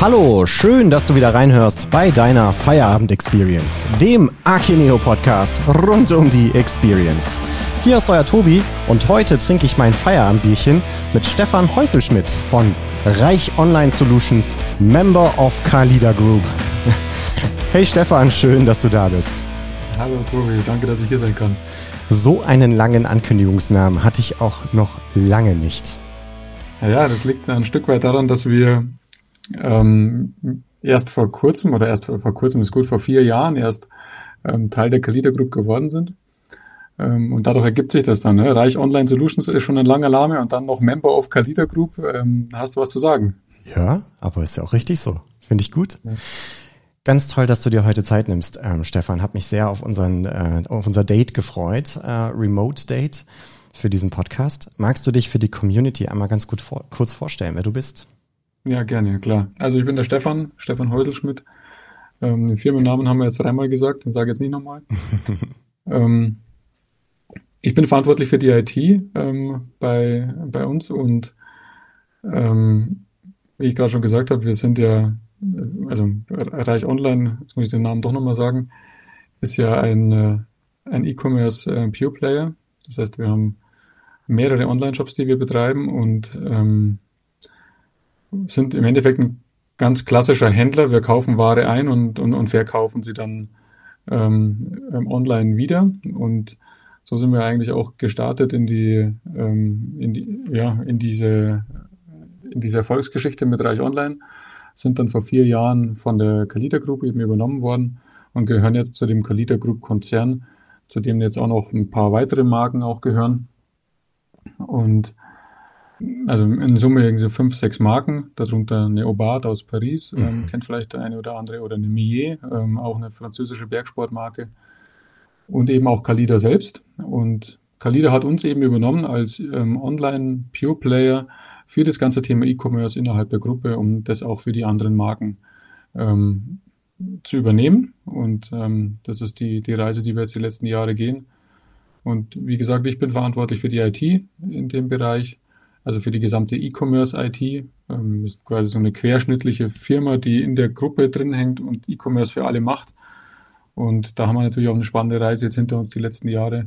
Hallo, schön, dass du wieder reinhörst bei deiner Feierabend Experience, dem Akineo Podcast rund um die Experience. Hier ist euer Tobi und heute trinke ich mein Feierabendbierchen mit Stefan Häuselschmidt von Reich Online Solutions, Member of Kalida Group. Hey Stefan, schön, dass du da bist. Hallo Tobi, danke, dass ich hier sein kann. So einen langen Ankündigungsnamen hatte ich auch noch lange nicht. Ja, das liegt ein Stück weit daran, dass wir ähm, erst vor kurzem oder erst vor, vor, kurzem ist gut, vor vier Jahren erst ähm, Teil der Kalida Group geworden sind. Ähm, und dadurch ergibt sich das dann. Ne? Reich Online Solutions ist schon ein langer Name und dann noch Member of Kalida Group. Ähm, hast du was zu sagen? Ja, aber ist ja auch richtig so. Finde ich gut. Ja. Ganz toll, dass du dir heute Zeit nimmst, ähm, Stefan. Hab mich sehr auf unseren äh, auf unser Date gefreut, äh, Remote Date für diesen Podcast. Magst du dich für die Community einmal ganz gut vor, kurz vorstellen, wer du bist? Ja, gerne, klar. Also ich bin der Stefan, Stefan Häuselschmidt. Ähm, den Firmennamen haben wir jetzt dreimal gesagt, den sage ich jetzt nicht nochmal. ähm, ich bin verantwortlich für die IT ähm, bei, bei uns und ähm, wie ich gerade schon gesagt habe, wir sind ja also Reich Online, jetzt muss ich den Namen doch nochmal sagen, ist ja ein, äh, ein E-Commerce äh, Pure Player. Das heißt, wir haben mehrere Online-Shops, die wir betreiben und ähm, sind im Endeffekt ein ganz klassischer Händler. Wir kaufen Ware ein und, und, und verkaufen sie dann ähm, online wieder. Und so sind wir eigentlich auch gestartet in die, ähm, in die ja, in diese, in diese Erfolgsgeschichte mit Reich Online sind dann vor vier Jahren von der Kalita Group eben übernommen worden und gehören jetzt zu dem Kalita Group Konzern, zu dem jetzt auch noch ein paar weitere Marken auch gehören. Und also in Summe irgendwie so fünf, sechs Marken, darunter eine Aubade aus Paris, ähm, mhm. kennt vielleicht der eine oder andere, oder eine Millet, ähm, auch eine französische Bergsportmarke und eben auch Kalida selbst. Und Kalida hat uns eben übernommen als ähm, Online-Pure-Player für das ganze Thema E-Commerce innerhalb der Gruppe, um das auch für die anderen Marken ähm, zu übernehmen. Und ähm, das ist die, die Reise, die wir jetzt die letzten Jahre gehen. Und wie gesagt, ich bin verantwortlich für die IT in dem Bereich, also für die gesamte E-Commerce-IT. Ähm, ist quasi so eine querschnittliche Firma, die in der Gruppe drin hängt und E-Commerce für alle macht. Und da haben wir natürlich auch eine spannende Reise jetzt hinter uns die letzten Jahre.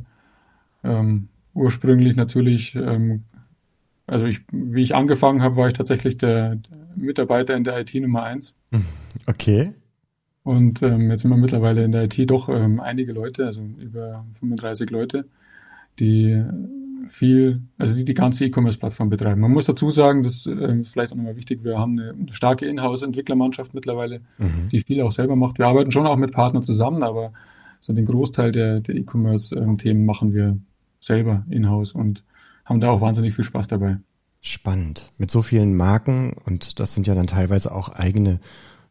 Ähm, ursprünglich natürlich ähm, also ich, wie ich angefangen habe, war ich tatsächlich der, Mitarbeiter in der IT Nummer eins. Okay. Und ähm, jetzt sind wir mittlerweile in der IT doch ähm, einige Leute, also über 35 Leute, die viel, also die die ganze E-Commerce-Plattform betreiben. Man muss dazu sagen, das ist vielleicht auch nochmal wichtig, wir haben eine, eine starke Inhouse-Entwicklermannschaft mittlerweile, mhm. die viel auch selber macht. Wir arbeiten schon auch mit Partnern zusammen, aber so den Großteil der, der E-Commerce-Themen machen wir selber in-house und haben da auch wahnsinnig viel Spaß dabei. Spannend. Mit so vielen Marken und das sind ja dann teilweise auch eigene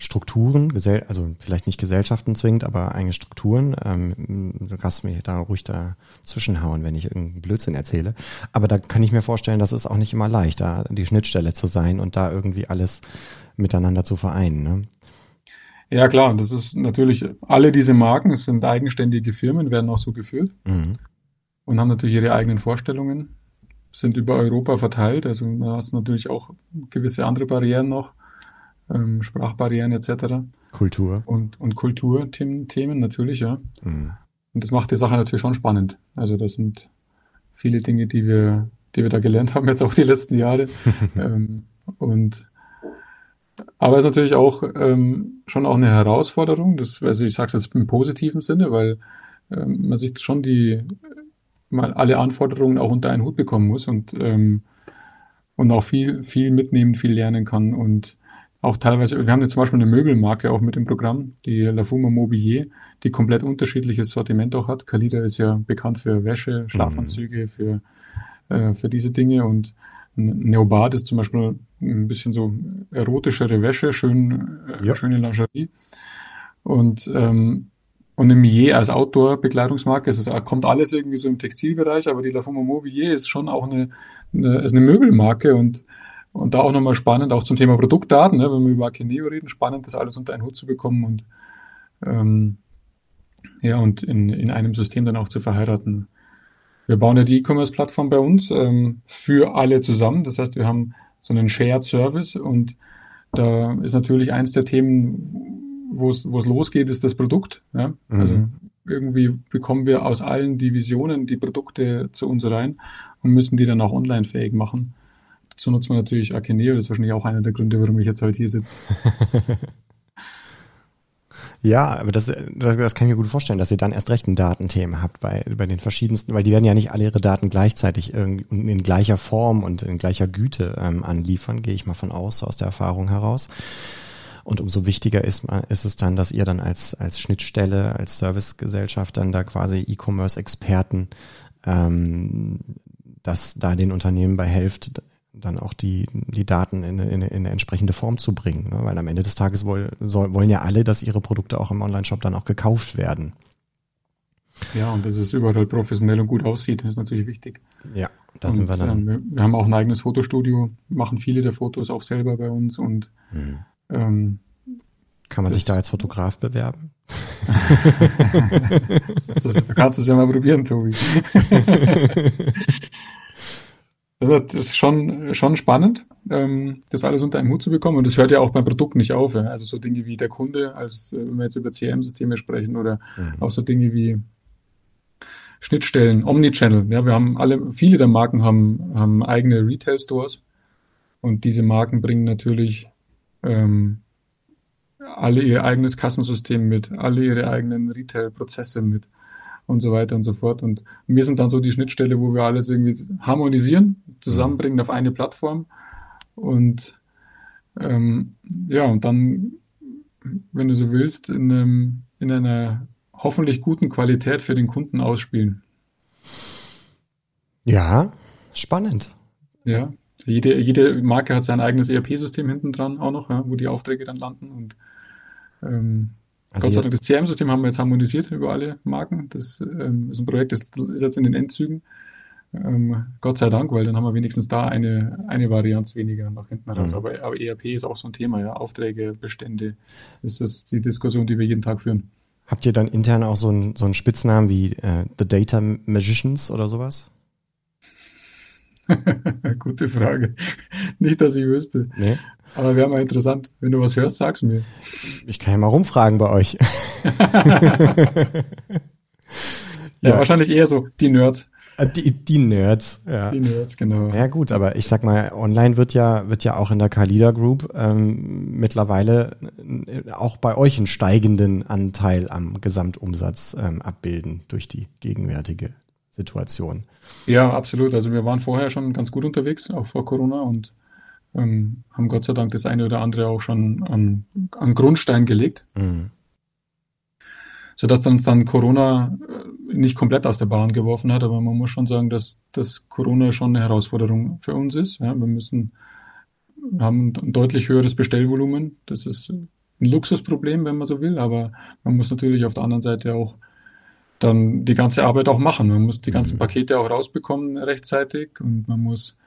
Strukturen, also vielleicht nicht Gesellschaften zwingend, aber eigene Strukturen. Ähm, du kannst mir da ruhig da zwischenhauen, wenn ich irgendeinen Blödsinn erzähle. Aber da kann ich mir vorstellen, dass es auch nicht immer leicht, da die Schnittstelle zu sein und da irgendwie alles miteinander zu vereinen. Ne? Ja klar, das ist natürlich, alle diese Marken sind eigenständige Firmen, werden auch so geführt mhm. und haben natürlich ihre eigenen Vorstellungen sind über Europa verteilt. Also da hast natürlich auch gewisse andere Barrieren noch, ähm, Sprachbarrieren etc. Kultur. Und, und Kulturthemen Themen natürlich, ja. Mhm. Und das macht die Sache natürlich schon spannend. Also das sind viele Dinge, die wir, die wir da gelernt haben, jetzt auch die letzten Jahre. ähm, und aber es ist natürlich auch ähm, schon auch eine Herausforderung. Das, also ich sage es jetzt im positiven Sinne, weil ähm, man sich schon die mal alle Anforderungen auch unter einen Hut bekommen muss und, ähm, und auch viel, viel mitnehmen, viel lernen kann und auch teilweise, wir haben jetzt zum Beispiel eine Möbelmarke auch mit dem Programm, die La Fuma Mobilier, die komplett unterschiedliches Sortiment auch hat. Kalida ist ja bekannt für Wäsche, Schlafanzüge, mhm. für, äh, für diese Dinge und Neobad ist zum Beispiel ein bisschen so erotischere Wäsche, schön, äh, ja. schöne Lingerie. Und ähm, und eine Millet als Outdoor-Bekleidungsmarke, es ist, kommt alles irgendwie so im Textilbereich, aber die La Fuma Mobilier ist schon auch eine, eine, ist eine Möbelmarke und, und da auch nochmal spannend, auch zum Thema Produktdaten, ne, wenn wir über Akeneo reden, spannend, das alles unter einen Hut zu bekommen und ähm, ja, und in, in einem System dann auch zu verheiraten. Wir bauen ja die E-Commerce-Plattform bei uns ähm, für alle zusammen. Das heißt, wir haben so einen Shared Service und Da ist natürlich eins der Themen, wo es losgeht, ist das Produkt. Ja? Also mhm. irgendwie bekommen wir aus allen Divisionen die Produkte zu uns rein und müssen die dann auch online fähig machen. Dazu nutzen wir natürlich Akeneo, das ist wahrscheinlich auch einer der Gründe, warum ich jetzt heute hier sitze. Ja, aber das, das, das kann ich mir gut vorstellen, dass ihr dann erst recht ein Datenthema habt bei, bei den verschiedensten, weil die werden ja nicht alle ihre Daten gleichzeitig in, in gleicher Form und in gleicher Güte ähm, anliefern, gehe ich mal von aus, aus der Erfahrung heraus. Und umso wichtiger ist, ist es dann, dass ihr dann als, als Schnittstelle, als Servicegesellschaft dann da quasi E-Commerce-Experten, ähm, dass da den Unternehmen bei helft, dann auch die, die Daten in, in, in eine entsprechende Form zu bringen. Ne? Weil am Ende des Tages woll, soll, wollen ja alle, dass ihre Produkte auch im Online-Shop dann auch gekauft werden. Ja, und dass es überall professionell und gut aussieht, ist natürlich wichtig. Ja, da und, sind wir dann. Ähm, wir, haben auch ein eigenes Fotostudio, machen viele der Fotos auch selber bei uns und hm. ähm, kann man sich da als Fotograf bewerben? ist, du kannst es ja mal probieren, Tobi. Also das ist schon, schon spannend, ähm, das alles unter einen Hut zu bekommen. Und das hört ja auch beim Produkt nicht auf. Ja. Also so Dinge wie der Kunde, als äh, wenn wir jetzt über CRM-Systeme sprechen oder mhm. auch so Dinge wie Schnittstellen, Omnichannel. Ja, wir haben alle, viele der Marken haben, haben eigene Retail-Stores. Und diese Marken bringen natürlich ähm, alle ihr eigenes Kassensystem mit, alle ihre eigenen Retail-Prozesse mit und so weiter und so fort. Und wir sind dann so die Schnittstelle, wo wir alles irgendwie harmonisieren, zusammenbringen auf eine Plattform. Und ähm, ja, und dann, wenn du so willst, in, einem, in einer hoffentlich guten Qualität für den Kunden ausspielen. Ja, spannend. Ja, jede, jede Marke hat sein eigenes ERP-System hinten dran auch noch, ja, wo die Aufträge dann landen. Und ähm, also Gott sei Dank, das CRM-System haben wir jetzt harmonisiert über alle Marken. Das ähm, ist ein Projekt, das ist jetzt in den Endzügen. Ähm, Gott sei Dank, weil dann haben wir wenigstens da eine, eine Varianz weniger nach hinten raus. Mhm. Aber, aber ERP ist auch so ein Thema, ja. Aufträge, Bestände. Das ist die Diskussion, die wir jeden Tag führen. Habt ihr dann intern auch so einen, so einen Spitznamen wie äh, The Data Magicians oder sowas? Gute Frage. Nicht, dass ich wüsste. Nee. Aber wäre mal interessant. Wenn du was hörst, sag's mir. Ich kann ja mal rumfragen bei euch. ja, ja, wahrscheinlich eher so die Nerds. Äh, die, die Nerds, ja. Die Nerds, genau. Ja gut, aber ich sag mal, online wird ja, wird ja auch in der Kalida Group ähm, mittlerweile äh, auch bei euch einen steigenden Anteil am Gesamtumsatz ähm, abbilden durch die gegenwärtige Situation. Ja, absolut. Also wir waren vorher schon ganz gut unterwegs, auch vor Corona und ähm, haben Gott sei Dank das eine oder andere auch schon an, an Grundstein gelegt. Mhm. Sodass uns dann Corona äh, nicht komplett aus der Bahn geworfen hat, aber man muss schon sagen, dass, dass Corona schon eine Herausforderung für uns ist. Ja, wir müssen, wir haben ein deutlich höheres Bestellvolumen. Das ist ein Luxusproblem, wenn man so will, aber man muss natürlich auf der anderen Seite auch dann die ganze Arbeit auch machen. Man muss die ganzen mhm. Pakete auch rausbekommen rechtzeitig und man muss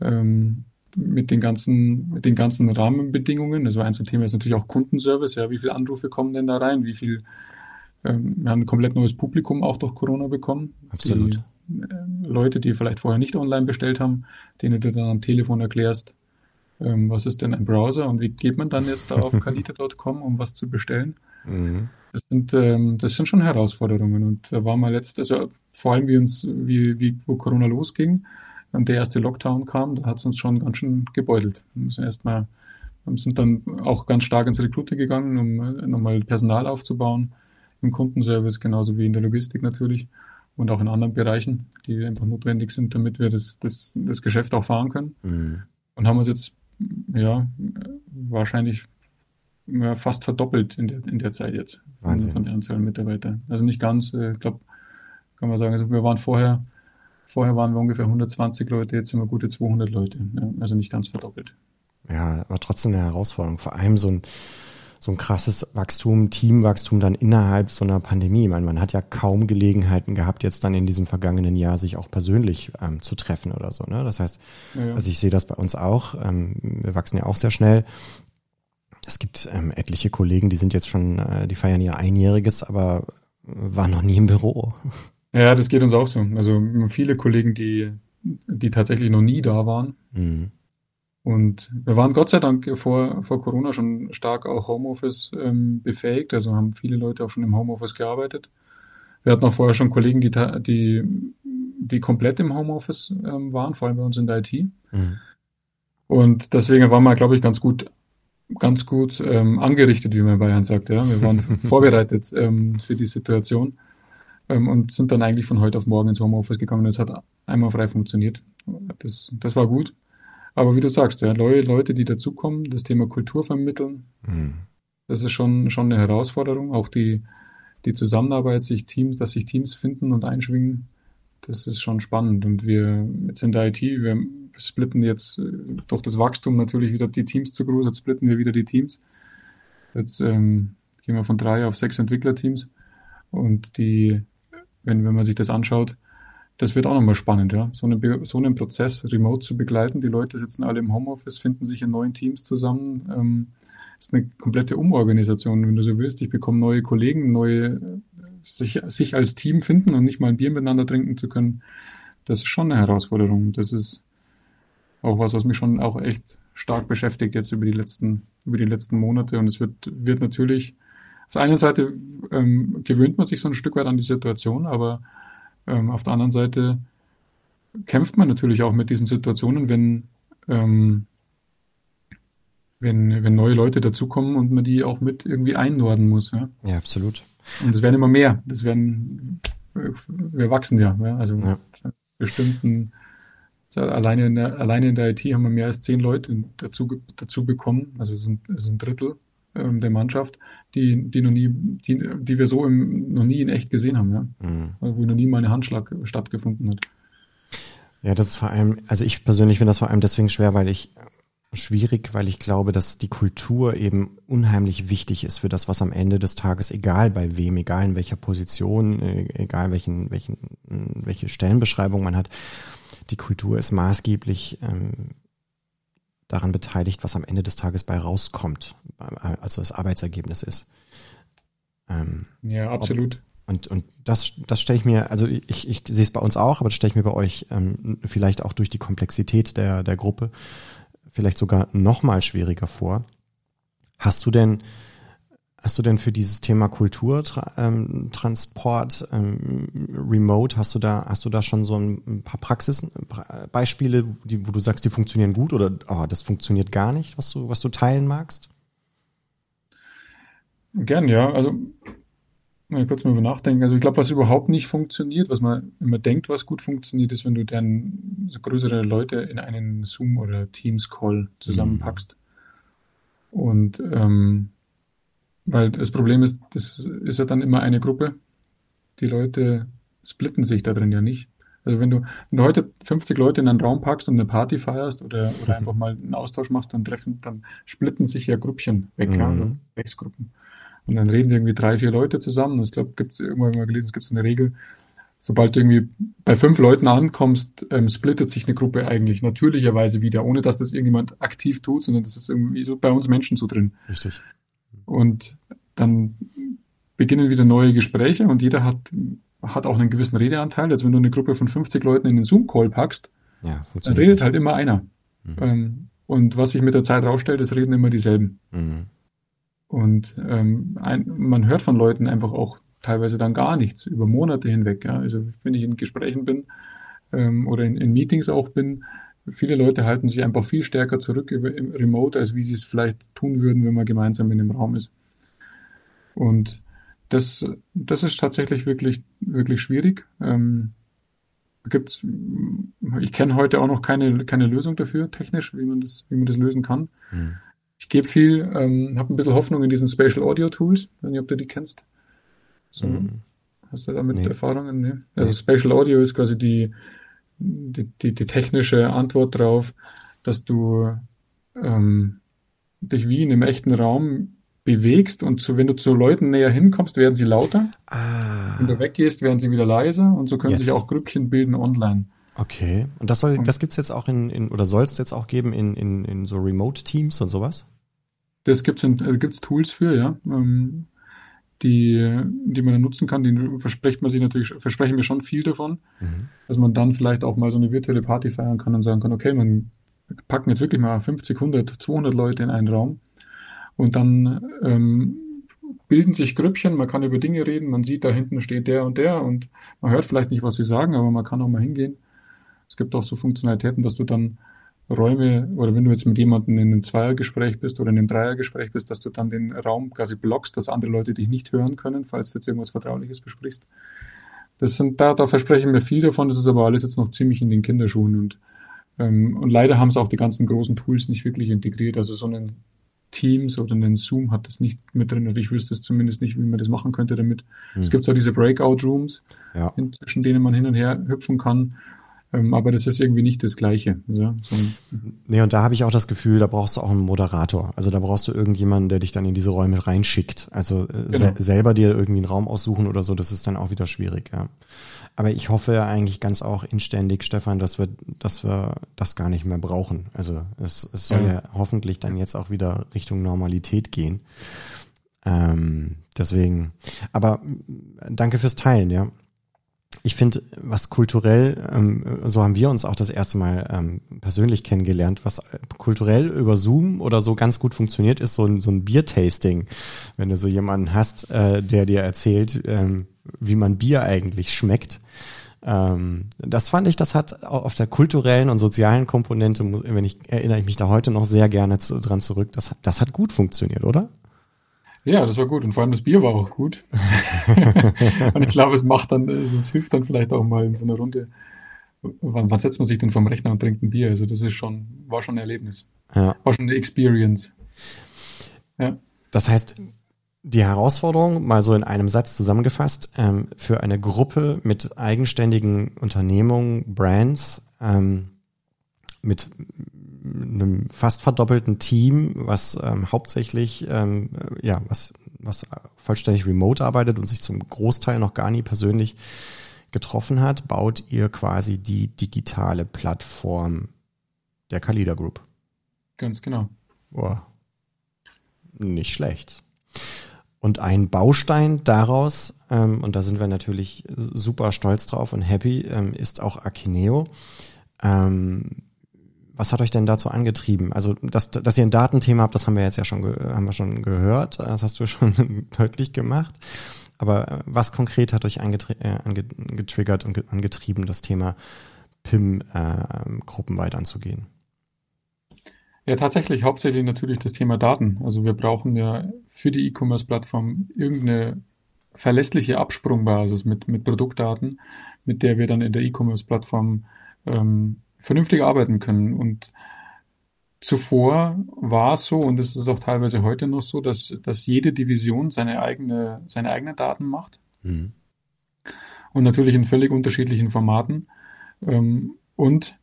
ähm, mit den ganzen, mit den ganzen Rahmenbedingungen. Also ein so Thema ist natürlich auch Kundenservice. Ja, wie viele Anrufe kommen denn da rein? Wie viel, ähm, wir haben ein komplett neues Publikum auch durch Corona bekommen. Absolut. Die, äh, Leute, die vielleicht vorher nicht online bestellt haben, denen du dann am Telefon erklärst, ähm, was ist denn ein Browser und wie geht man dann jetzt da auf kalita.com, um was zu bestellen. Mhm. Das sind, ähm, das sind schon Herausforderungen und da war mal letztes, also vor allem wie uns, wie, wie, wo Corona losging, und der erste Lockdown kam, da hat es uns schon ganz schön gebeutelt. Wir müssen erstmal, wir sind dann auch ganz stark ins Recruiting gegangen, um äh, nochmal Personal aufzubauen, im Kundenservice genauso wie in der Logistik natürlich und auch in anderen Bereichen, die einfach notwendig sind, damit wir das, das, das Geschäft auch fahren können. Mhm. Und haben uns jetzt, ja, wahrscheinlich ja, fast verdoppelt in der, in der Zeit jetzt Wahnsinn. von der Anzahl Mitarbeiter. Also nicht ganz, äh, ich äh, glaube, kann man sagen, also wir waren vorher Vorher waren wir ungefähr 120 Leute, jetzt sind wir gute 200 Leute. Ja, also nicht ganz verdoppelt. Ja, aber trotzdem eine Herausforderung. Vor allem so ein, so ein krasses Wachstum, Teamwachstum dann innerhalb so einer Pandemie. Ich meine, man hat ja kaum Gelegenheiten gehabt, jetzt dann in diesem vergangenen Jahr sich auch persönlich ähm, zu treffen oder so. Ne? Das heißt, ja. also ich sehe das bei uns auch. Ähm, wir wachsen ja auch sehr schnell. Es gibt ähm, etliche Kollegen, die sind jetzt schon, äh, die feiern ihr Einjähriges, aber waren noch nie im Büro. Ja, das geht uns auch so. Also viele Kollegen, die, die tatsächlich noch nie da waren. Mhm. Und wir waren Gott sei Dank vor, vor Corona schon stark auch Homeoffice ähm, befähigt, also haben viele Leute auch schon im Homeoffice gearbeitet. Wir hatten auch vorher schon Kollegen, die, die, die komplett im Homeoffice ähm, waren, vor allem bei uns in der IT. Mhm. Und deswegen waren wir, glaube ich, ganz gut, ganz gut ähm, angerichtet, wie man in Bayern sagt. Ja? Wir waren vorbereitet ähm, für die Situation ähm, und sind dann eigentlich von heute auf morgen ins Homeoffice gegangen. Es hat einmal frei funktioniert. Das, das war gut. Aber wie du sagst, ja, Leute, die dazukommen, das Thema Kultur vermitteln, mhm. das ist schon, schon eine Herausforderung. Auch die, die Zusammenarbeit, sich Teams, dass sich Teams finden und einschwingen, das ist schon spannend. Und wir jetzt in der IT, wir splitten jetzt äh, durch das Wachstum natürlich wieder die Teams zu groß, jetzt splitten wir wieder die Teams. Jetzt ähm, gehen wir von drei auf sechs Entwicklerteams. Und die, wenn, wenn man sich das anschaut, das wird auch nochmal spannend, ja. So, eine, so einen Prozess remote zu begleiten. Die Leute sitzen alle im Homeoffice, finden sich in neuen Teams zusammen. Ähm, ist eine komplette Umorganisation, wenn du so willst. Ich bekomme neue Kollegen, neue, sich, sich als Team finden und nicht mal ein Bier miteinander trinken zu können. Das ist schon eine Herausforderung. Das ist auch was, was mich schon auch echt stark beschäftigt jetzt über die letzten, über die letzten Monate. Und es wird, wird natürlich, auf der einen Seite ähm, gewöhnt man sich so ein Stück weit an die Situation, aber ähm, auf der anderen Seite kämpft man natürlich auch mit diesen Situationen, wenn, ähm, wenn, wenn neue Leute dazukommen und man die auch mit irgendwie einnorden muss. Ja, ja absolut. Und es werden immer mehr. Das werden, wir wachsen ja. ja? Also ja. bestimmten, alleine in, der, alleine in der IT haben wir mehr als zehn Leute dazu, dazu bekommen. Also es sind, es sind ein Drittel ähm, der Mannschaft, die, die noch nie, die, die wir so im, noch nie in echt gesehen haben, ja. Mhm. Wo noch nie mal eine Handschlag stattgefunden hat. Ja, das ist vor allem, also ich persönlich finde das vor allem deswegen schwer, weil ich schwierig, weil ich glaube, dass die Kultur eben unheimlich wichtig ist für das, was am Ende des Tages, egal bei wem, egal in welcher Position, äh, egal welchen, welchen, welche Stellenbeschreibung man hat, die Kultur ist maßgeblich ähm, daran beteiligt, was am Ende des Tages bei rauskommt, also das Arbeitsergebnis ist. Ähm, ja, absolut. Ob, und, und das, das stelle ich mir, also ich, ich sehe es bei uns auch, aber das stelle ich mir bei euch ähm, vielleicht auch durch die Komplexität der, der Gruppe vielleicht sogar noch mal schwieriger vor. Hast du denn, hast du denn für dieses Thema Kulturtransport, ähm, ähm, Remote, hast du da, hast du da schon so ein paar Praxisbeispiele, die, wo du sagst, die funktionieren gut oder oh, das funktioniert gar nicht, was du, was du teilen magst? Gern, ja. Also mal kurz mal über nachdenken. Also ich glaube, was überhaupt nicht funktioniert, was man immer denkt, was gut funktioniert, ist, wenn du dann so größere Leute in einen Zoom oder Teams Call zusammenpackst. Mhm. Und ähm, weil das Problem ist, das ist ja dann immer eine Gruppe. Die Leute splitten sich da drin ja nicht. Also wenn du, wenn du heute 50 Leute in einen Raum packst und eine Party feierst oder, oder einfach mal einen Austausch machst, dann treffen, dann splitten sich ja Grüppchen weg, mhm. ja, also Rechtsgruppen. Und dann reden irgendwie drei, vier Leute zusammen. Und ich glaube, gibt es irgendwann mal gelesen, es gibt eine Regel, sobald du irgendwie bei fünf Leuten ankommst, ähm, splittet sich eine Gruppe eigentlich natürlicherweise wieder, ohne dass das irgendjemand aktiv tut, sondern das ist irgendwie so bei uns Menschen so drin. Richtig. Und dann beginnen wieder neue Gespräche und jeder hat, hat auch einen gewissen Redeanteil. Also wenn du eine Gruppe von 50 Leuten in den Zoom-Call packst, ja, dann redet nicht. halt immer einer. Mhm. Ähm, und was sich mit der Zeit rausstellt, es reden immer dieselben. Mhm. Und ähm, ein, man hört von Leuten einfach auch teilweise dann gar nichts über Monate hinweg. Ja? Also wenn ich in Gesprächen bin ähm, oder in, in Meetings auch bin, viele Leute halten sich einfach viel stärker zurück über im Remote, als wie sie es vielleicht tun würden, wenn man gemeinsam in einem Raum ist. Und das, das ist tatsächlich wirklich, wirklich schwierig. Ähm, gibt's, ich kenne heute auch noch keine, keine Lösung dafür, technisch, wie man das, wie man das lösen kann. Hm. Ich gebe viel, ähm, habe ein bisschen Hoffnung in diesen Spatial Audio Tools. Weiß nicht, ob du die kennst. So, mhm. Hast du damit nee. Erfahrungen? Nee? Also nee. Spatial Audio ist quasi die, die, die, die technische Antwort darauf, dass du ähm, dich wie in einem echten Raum bewegst und so, wenn du zu Leuten näher hinkommst, werden sie lauter. Ah. Wenn du weggehst, werden sie wieder leiser und so können Jetzt. sich auch Grüppchen bilden online. Okay. Und das soll, das gibt's jetzt auch in, in oder soll es jetzt auch geben in, in, in so Remote-Teams und sowas? Das gibt's in, äh, gibt's Tools für, ja. Ähm, die, die man dann nutzen kann, die verspricht man sich natürlich, versprechen wir schon viel davon, mhm. dass man dann vielleicht auch mal so eine virtuelle Party feiern kann und sagen kann, okay, man packen jetzt wirklich mal 50, 100, 200 Leute in einen Raum und dann ähm, bilden sich Grüppchen, man kann über Dinge reden, man sieht, da hinten steht der und der und man hört vielleicht nicht, was sie sagen, aber man kann auch mal hingehen. Es gibt auch so Funktionalitäten, dass du dann Räume oder wenn du jetzt mit jemandem in einem Zweiergespräch bist oder in einem Dreiergespräch bist, dass du dann den Raum quasi blockst, dass andere Leute dich nicht hören können, falls du jetzt irgendwas Vertrauliches besprichst. Das sind, da, da versprechen wir viel davon, das ist aber alles jetzt noch ziemlich in den Kinderschuhen und, ähm, und leider haben es auch die ganzen großen Tools nicht wirklich integriert. Also so ein Teams oder einen Zoom hat das nicht mit drin und ich wüsste es zumindest nicht, wie man das machen könnte damit. Hm. Es gibt zwar diese Breakout Rooms, ja. zwischen denen man hin und her hüpfen kann, aber das ist irgendwie nicht das Gleiche. Ja? So nee, und da habe ich auch das Gefühl, da brauchst du auch einen Moderator. Also da brauchst du irgendjemanden, der dich dann in diese Räume reinschickt. Also äh, genau. se selber dir irgendwie einen Raum aussuchen oder so, das ist dann auch wieder schwierig, ja. Aber ich hoffe ja eigentlich ganz auch inständig, Stefan, dass wir, dass wir das gar nicht mehr brauchen. Also es, es soll ja. ja hoffentlich dann jetzt auch wieder Richtung Normalität gehen. Ähm, deswegen, aber danke fürs Teilen, ja ich finde, was kulturell, ähm, so haben wir uns auch das erste Mal ähm, persönlich kennengelernt, was kulturell über Zoom oder so ganz gut funktioniert, ist so ein, so ein Bier-Tasting. Wenn du so jemanden hast, äh, der dir erzählt, ähm, wie man Bier eigentlich schmeckt. Ähm, das fand ich, das hat auf der kulturellen und sozialen Komponente, wenn ich erinnere ich mich da heute noch sehr gerne zu, dran zurück, das, das hat gut funktioniert, oder? Ja, das war gut. Und vor allem das Bier war auch gut. und ich glaube, es macht dann, es hilft dann vielleicht auch mal in so einer Runde. Wann, wann setzt man sich denn vom Rechner und trinkt ein Bier? Also das ist schon, war schon ein Erlebnis. Ja. War schon eine Experience. Ja. Das heißt, die Herausforderung, mal so in einem Satz zusammengefasst, ähm, für eine Gruppe mit eigenständigen Unternehmungen, Brands, ähm, mit einem fast verdoppelten Team, was ähm, hauptsächlich, ähm, ja, was, was vollständig remote arbeitet und sich zum Großteil noch gar nie persönlich getroffen hat, baut ihr quasi die digitale Plattform der Kalida Group. Ganz genau. Boah. Nicht schlecht. Und ein Baustein daraus, ähm, und da sind wir natürlich super stolz drauf und happy, ähm, ist auch Akineo. Ähm, was hat euch denn dazu angetrieben? Also, dass, dass ihr ein Datenthema habt, das haben wir jetzt ja schon, haben wir schon gehört. Das hast du schon deutlich gemacht. Aber äh, was konkret hat euch äh, angetriggert und angetrieben, das Thema PIM-Gruppen äh, weit anzugehen? Ja, tatsächlich hauptsächlich natürlich das Thema Daten. Also wir brauchen ja für die E-Commerce-Plattform irgendeine verlässliche Absprungbasis mit, mit Produktdaten, mit der wir dann in der E-Commerce-Plattform ähm, vernünftig arbeiten können. Und zuvor war es so, und es ist auch teilweise heute noch so, dass, dass jede Division seine eigene, seine eigenen Daten macht. Mhm. Und natürlich in völlig unterschiedlichen Formaten. Ähm, und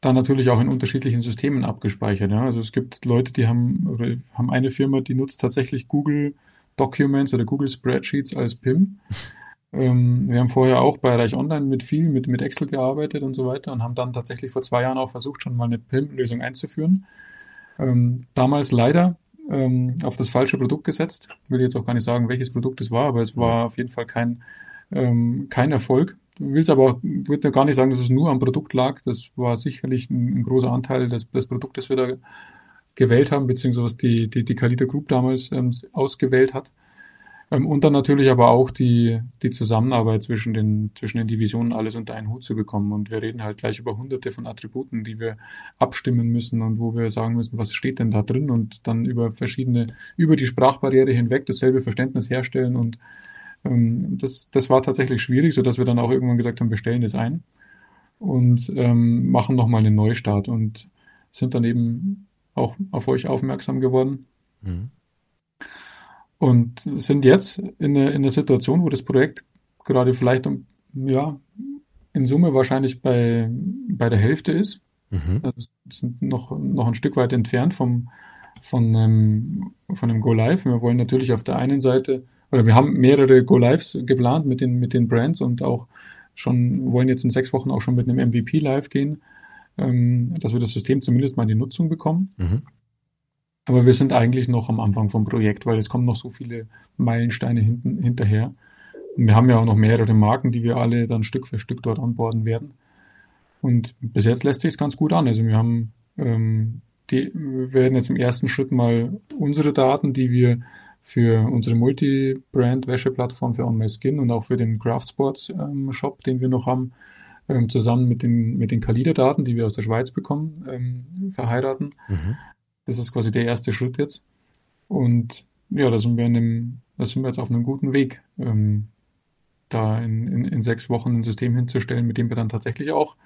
dann natürlich auch in unterschiedlichen Systemen abgespeichert. Ja. Also es gibt Leute, die haben, oder haben eine Firma, die nutzt tatsächlich Google Documents oder Google Spreadsheets als PIM. Ähm, wir haben vorher auch bei Reich Online mit viel, mit, mit Excel gearbeitet und so weiter und haben dann tatsächlich vor zwei Jahren auch versucht, schon mal eine PIM-Lösung einzuführen. Ähm, damals leider ähm, auf das falsche Produkt gesetzt. Ich will jetzt auch gar nicht sagen, welches Produkt es war, aber es war auf jeden Fall kein, ähm, kein Erfolg. Willst aber würde gar nicht sagen, dass es nur am Produkt lag. Das war sicherlich ein, ein großer Anteil des, des Produktes, das wir da gewählt haben, beziehungsweise was die, die, die Kalita Group damals ähm, ausgewählt hat. Ähm, und dann natürlich aber auch die, die Zusammenarbeit zwischen den, zwischen den Divisionen alles unter einen Hut zu bekommen. Und wir reden halt gleich über hunderte von Attributen, die wir abstimmen müssen und wo wir sagen müssen, was steht denn da drin und dann über verschiedene, über die Sprachbarriere hinweg dasselbe Verständnis herstellen. Und ähm, das, das war tatsächlich schwierig, so dass wir dann auch irgendwann gesagt haben, wir stellen das ein und ähm, machen nochmal einen Neustart und sind dann eben auch auf euch aufmerksam geworden. Mhm und sind jetzt in einer, in einer Situation, wo das Projekt gerade vielleicht um, ja, in Summe wahrscheinlich bei, bei der Hälfte ist. Mhm. Also sind noch, noch ein Stück weit entfernt vom, von, einem, von einem Go Live. Wir wollen natürlich auf der einen Seite, oder wir haben mehrere Go Lives geplant mit den, mit den Brands und auch schon, wollen jetzt in sechs Wochen auch schon mit einem MVP live gehen, ähm, dass wir das System zumindest mal in die Nutzung bekommen. Mhm. Aber wir sind eigentlich noch am Anfang vom Projekt, weil es kommen noch so viele Meilensteine hinten, hinterher. Und wir haben ja auch noch mehrere Marken, die wir alle dann Stück für Stück dort anborden werden. Und bis jetzt lässt sich es ganz gut an. Also wir haben Ähm, die werden jetzt im ersten Schritt mal unsere Daten, die wir für unsere Multi-Brand-Wäscheplattform für On My Skin und auch für den Craft Sports ähm, Shop, den wir noch haben, ähm, zusammen mit den, mit den Kalida-Daten, die wir aus der Schweiz bekommen, ähm, verheiraten. Mhm. Das ist quasi der erste Schritt jetzt. Und ja, da sind wir, in einem, da sind wir jetzt auf einem guten Weg, ähm, da in, in, in sechs Wochen ein System hinzustellen, mit dem wir dann tatsächlich auch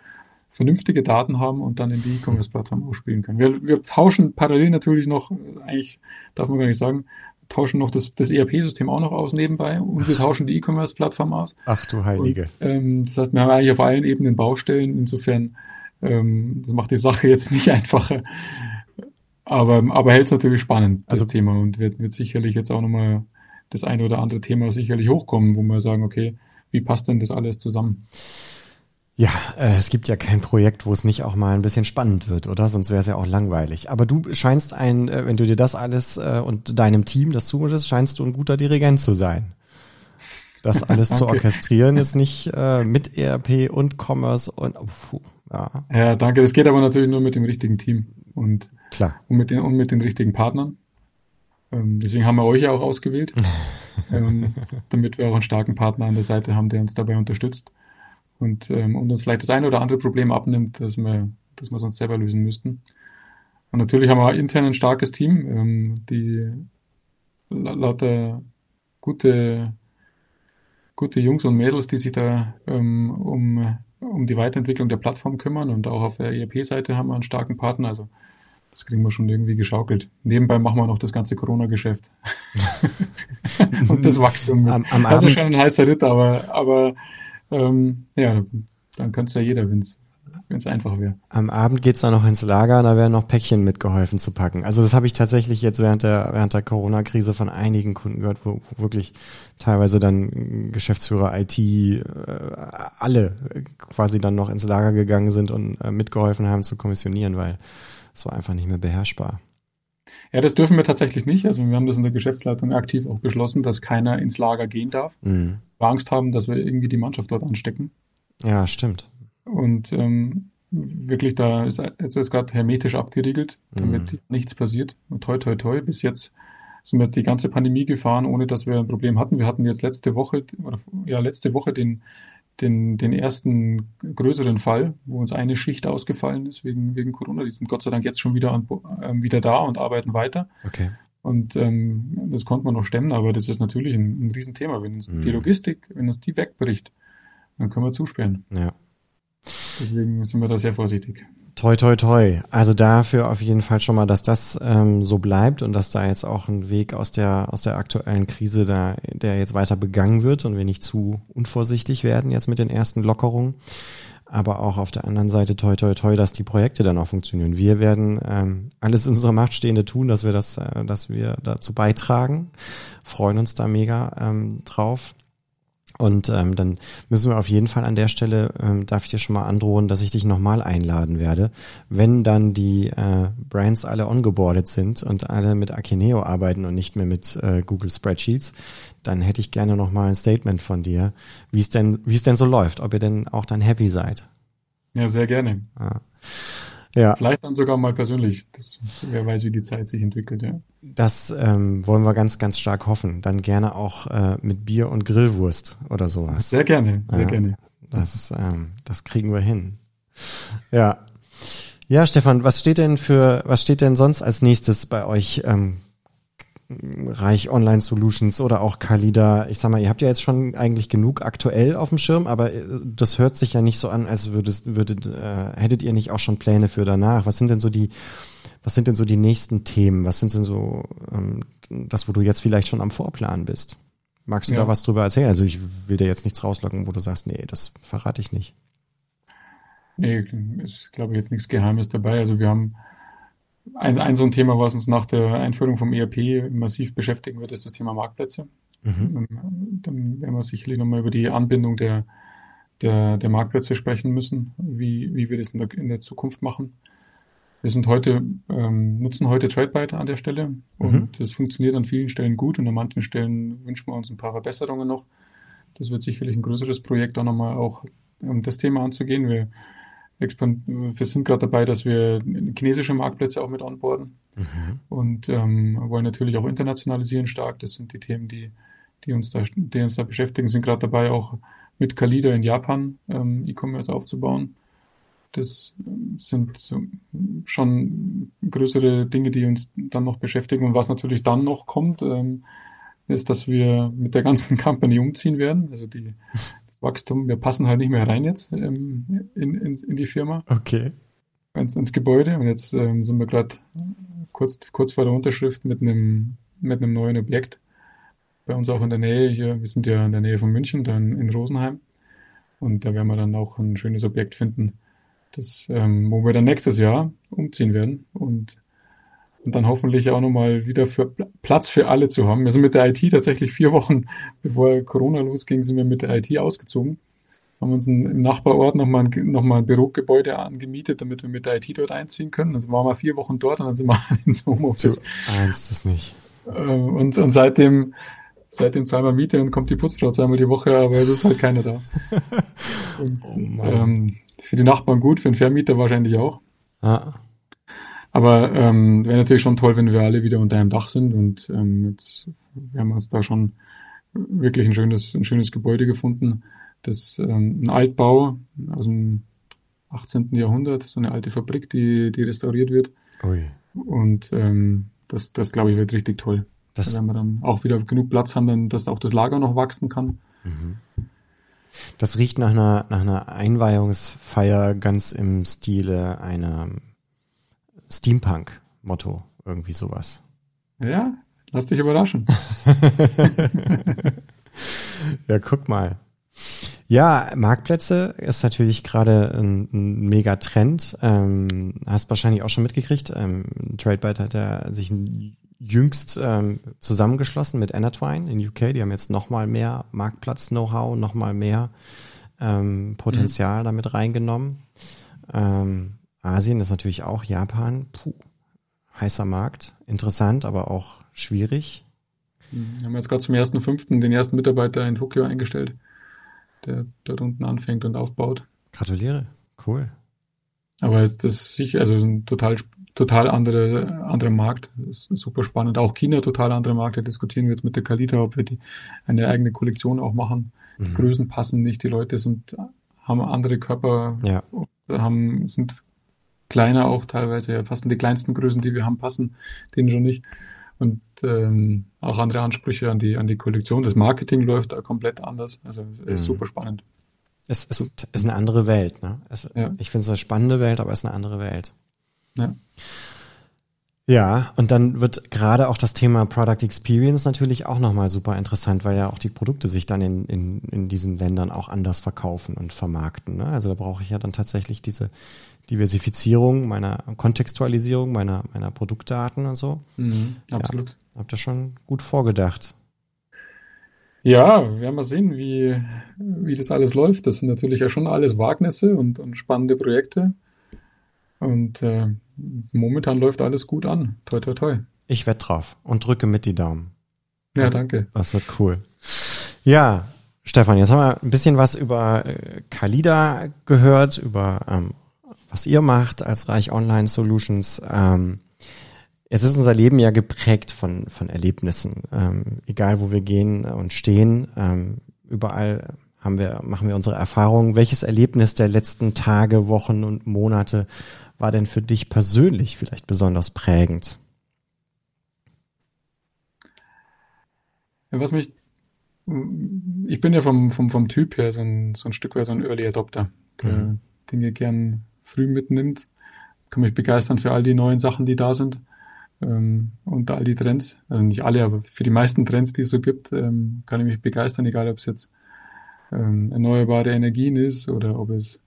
vernünftige Daten haben und dann in die E-Commerce-Plattform ausspielen können. Wir, wir tauschen parallel natürlich noch, eigentlich darf man gar nicht sagen, tauschen noch das, das ERP-System auch noch aus nebenbei und wir tauschen die E-Commerce-Plattform aus. Ach du Heilige. Und, ähm, das heißt, wir haben eigentlich auf allen Ebenen Baustellen. Insofern, ähm, das macht die Sache jetzt nicht einfacher. Aber, aber hält es natürlich spannend, das also, Thema. Und wird, wird sicherlich jetzt auch nochmal das eine oder andere Thema sicherlich hochkommen, wo wir sagen, okay, wie passt denn das alles zusammen? Ja, äh, es gibt ja kein Projekt, wo es nicht auch mal ein bisschen spannend wird, oder? Sonst wäre es ja auch langweilig. Aber du scheinst ein, äh, wenn du dir das alles äh, und deinem Team das zumutest, scheinst du ein guter Dirigent zu sein. Das alles zu orchestrieren ist nicht äh, mit ERP und Commerce und puh, ja. ja, danke. Das geht aber natürlich nur mit dem richtigen Team und, Klar. und, mit, den, und mit den richtigen Partnern. Ähm, deswegen haben wir euch ja auch ausgewählt, ähm, damit wir auch einen starken Partner an der Seite haben, der uns dabei unterstützt und, ähm, und uns vielleicht das eine oder andere Problem abnimmt, das wir, das wir sonst selber lösen müssten. Und natürlich haben wir intern ein starkes Team, ähm, die lauter gute, gute Jungs und Mädels, die sich da ähm, um, um die Weiterentwicklung der Plattform kümmern und auch auf der ERP-Seite haben wir einen starken Partner. Also das kriegen wir schon irgendwie geschaukelt. Nebenbei machen wir noch das ganze Corona-Geschäft. und das Wachstum. Am, am das ist schon ein heißer Ritt, aber, aber ähm, ja, dann könnte es ja jeder, wenn es einfach wäre. Am Abend geht's dann noch ins Lager, da werden noch Päckchen mitgeholfen zu packen. Also das habe ich tatsächlich jetzt während der, während der Corona-Krise von einigen Kunden gehört, wo, wo wirklich teilweise dann Geschäftsführer, IT, äh, alle quasi dann noch ins Lager gegangen sind und äh, mitgeholfen haben zu kommissionieren, weil es war einfach nicht mehr beherrschbar. Ja, das dürfen wir tatsächlich nicht. Also wir haben das in der Geschäftsleitung aktiv auch beschlossen, dass keiner ins Lager gehen darf. Mhm. Wir Angst haben, dass wir irgendwie die Mannschaft dort anstecken. Ja, stimmt. Und ähm, wirklich, da ist jetzt ist gerade hermetisch abgeriegelt, damit mhm. nichts passiert. Und toi, toi, toi. Bis jetzt sind wir die ganze Pandemie gefahren, ohne dass wir ein Problem hatten. Wir hatten jetzt letzte Woche, oder ja, letzte Woche den den, den ersten größeren Fall, wo uns eine Schicht ausgefallen ist wegen, wegen Corona. Die sind Gott sei Dank jetzt schon wieder, an, äh, wieder da und arbeiten weiter. Okay. Und ähm, das konnte man noch stemmen, aber das ist natürlich ein, ein Riesenthema. Wenn uns mhm. die Logistik, wenn uns die wegbricht, dann können wir zusperren. Ja. Deswegen sind wir da sehr vorsichtig. Toi, toi, toi. Also dafür auf jeden Fall schon mal, dass das ähm, so bleibt und dass da jetzt auch ein Weg aus der, aus der aktuellen Krise da, der jetzt weiter begangen wird und wir nicht zu unvorsichtig werden jetzt mit den ersten Lockerungen. Aber auch auf der anderen Seite toi, toi, toi, dass die Projekte dann auch funktionieren. Wir werden ähm, alles in unserer Macht Stehende tun, dass wir das, äh, dass wir dazu beitragen. Freuen uns da mega ähm, drauf. Und ähm, dann müssen wir auf jeden Fall an der Stelle, ähm, darf ich dir schon mal androhen, dass ich dich nochmal einladen werde, wenn dann die äh, Brands alle ongeboardet sind und alle mit Akineo arbeiten und nicht mehr mit äh, Google Spreadsheets, dann hätte ich gerne nochmal ein Statement von dir, wie es denn, wie es denn so läuft, ob ihr denn auch dann happy seid. Ja, sehr gerne. Ja. Ja. Vielleicht dann sogar mal persönlich. Das, wer weiß, wie die Zeit sich entwickelt, ja. Das ähm, wollen wir ganz, ganz stark hoffen. Dann gerne auch äh, mit Bier und Grillwurst oder sowas. Sehr gerne, sehr ja, gerne. Das, ähm, das kriegen wir hin. Ja. Ja, Stefan, was steht denn für, was steht denn sonst als nächstes bei euch ähm, Reich Online Solutions oder auch Kalida. Ich sag mal, ihr habt ja jetzt schon eigentlich genug aktuell auf dem Schirm, aber äh, das hört sich ja nicht so an, als würdet, würdet äh, hättet ihr nicht auch schon Pläne für danach. Was sind denn so die, was sind denn so die nächsten Themen? Was sind denn so ähm, das, wo du jetzt vielleicht schon am Vorplan bist? Magst du ja. da was drüber erzählen? Also ich will dir jetzt nichts rauslocken, wo du sagst, nee, das verrate ich nicht. Nee, ist, glaube ich, jetzt nichts Geheimes dabei. Also wir haben ein, ein so ein Thema, was uns nach der Einführung vom ERP massiv beschäftigen wird, ist das Thema Marktplätze. Mhm. Ähm, dann werden wir sicherlich nochmal über die Anbindung der, der, der Marktplätze sprechen müssen, wie, wie wir das in der, in der Zukunft machen. Wir sind heute, ähm, nutzen heute TradeByte an der Stelle und mhm. das funktioniert an vielen Stellen gut und an manchen Stellen wünschen wir uns ein paar Verbesserungen noch. Das wird sicherlich ein größeres Projekt, auch nochmal auch um das Thema anzugehen. Wir wir sind gerade dabei, dass wir chinesische Marktplätze auch mit onboarden mhm. und ähm, wollen natürlich auch internationalisieren stark. Das sind die Themen, die, die, uns, da, die uns da beschäftigen. Sind gerade dabei, auch mit Kalida in Japan ähm, E-Commerce aufzubauen. Das ähm, sind schon größere Dinge, die uns dann noch beschäftigen. Und was natürlich dann noch kommt, ähm, ist, dass wir mit der ganzen Company umziehen werden. Also die, das Wachstum, wir passen halt nicht mehr rein jetzt ähm, in, in, in die Firma. Okay. Ins, ins Gebäude. Und jetzt ähm, sind wir gerade kurz, kurz vor der Unterschrift mit einem, mit einem neuen Objekt. Bei uns auch in der Nähe hier. Wir sind ja in der Nähe von München, dann in Rosenheim. Und da werden wir dann auch ein schönes Objekt finden, das, ähm, wo wir dann nächstes Jahr umziehen werden und, und dann hoffentlich auch nochmal wieder für Platz für alle zu haben. Wir sind mit der IT tatsächlich vier Wochen, bevor Corona losging, sind wir mit der IT ausgezogen. Haben uns ein, im Nachbarort nochmal ein, noch mal ein Bürogebäude angemietet, damit wir mit der IT dort einziehen können. Also waren wir vier Wochen dort und dann sind wir ins Homeoffice. Du ahnst das nicht. Ähm, und, und seitdem, seitdem wir Miete und kommt die Putzfrau zweimal die Woche, aber es ist halt keiner da. Und, oh ähm, für die Nachbarn gut, für den Vermieter wahrscheinlich auch. Ah. Aber ähm, wäre natürlich schon toll, wenn wir alle wieder unter einem Dach sind und ähm, jetzt wir haben uns da schon wirklich ein schönes, ein schönes Gebäude gefunden. Das ähm, ein Altbau aus dem 18. Jahrhundert, so eine alte Fabrik, die, die restauriert wird. Ui. Und ähm, das, das glaube ich, wird richtig toll. Das wenn wir dann auch wieder genug Platz haben, dann, dass auch das Lager noch wachsen kann. Mhm. Das riecht nach einer, nach einer Einweihungsfeier ganz im Stile einer Steampunk-Motto, irgendwie sowas. Ja, lass dich überraschen. ja, guck mal. Ja, Marktplätze ist natürlich gerade ein, ein mega Trend. Ähm, hast wahrscheinlich auch schon mitgekriegt. Ähm, TradeByte hat ja sich jüngst ähm, zusammengeschlossen mit Anatwine in UK. Die haben jetzt nochmal mehr Marktplatz-Know-how, nochmal mehr ähm, Potenzial mhm. damit reingenommen. Ähm, Asien ist natürlich auch Japan. Puh, heißer Markt. Interessant, aber auch schwierig. Mhm. Wir haben jetzt gerade zum ersten fünften den ersten Mitarbeiter in Tokio eingestellt, der dort unten anfängt und aufbaut. Gratuliere. Cool. Aber das ist sicher, also ein total total andere, andere Markt. Das ist super spannend. Auch China, total andere Markt. Da diskutieren wir jetzt mit der Kalita, ob wir die, eine eigene Kollektion auch machen. Mhm. Die Größen passen nicht. Die Leute sind, haben andere Körper, ja. haben, sind kleiner auch teilweise. Ja, passen die kleinsten Größen, die wir haben, passen denen schon nicht. Und ähm, auch andere Ansprüche an die, an die Kollektion. Das Marketing läuft da komplett anders. Also es ist mhm. super spannend. Es ist, ist eine andere Welt. Ne? Es, ja. Ich finde es eine spannende Welt, aber es ist eine andere Welt. Ja. Ja, und dann wird gerade auch das Thema Product Experience natürlich auch nochmal super interessant, weil ja auch die Produkte sich dann in, in, in diesen Ländern auch anders verkaufen und vermarkten. Ne? Also da brauche ich ja dann tatsächlich diese Diversifizierung meiner Kontextualisierung meiner, meiner Produktdaten und so. Mhm, absolut. Ja, habt ihr schon gut vorgedacht. Ja, wir werden mal sehen, wie, wie das alles läuft. Das sind natürlich ja schon alles Wagnisse und, und spannende Projekte. Und äh, momentan läuft alles gut an. Toi, toi, toi. Ich wette drauf und drücke mit die Daumen. Ja, danke. Das wird cool. Ja, Stefan, jetzt haben wir ein bisschen was über äh, Kalida gehört, über ähm, was ihr macht als Reich Online Solutions. Ähm, jetzt ist unser Leben ja geprägt von, von Erlebnissen. Ähm, egal wo wir gehen und stehen, ähm, überall haben wir, machen wir unsere Erfahrungen. Welches Erlebnis der letzten Tage, Wochen und Monate war denn für dich persönlich vielleicht besonders prägend? Ja, was mich, ich bin ja vom, vom, vom Typ her so ein, so ein Stück weit so ein Early Adopter, der mhm. Dinge gern früh mitnimmt, kann mich begeistern für all die neuen Sachen, die da sind ähm, und all die Trends, also nicht alle, aber für die meisten Trends, die es so gibt, ähm, kann ich mich begeistern, egal ob es jetzt ähm, erneuerbare Energien ist oder ob es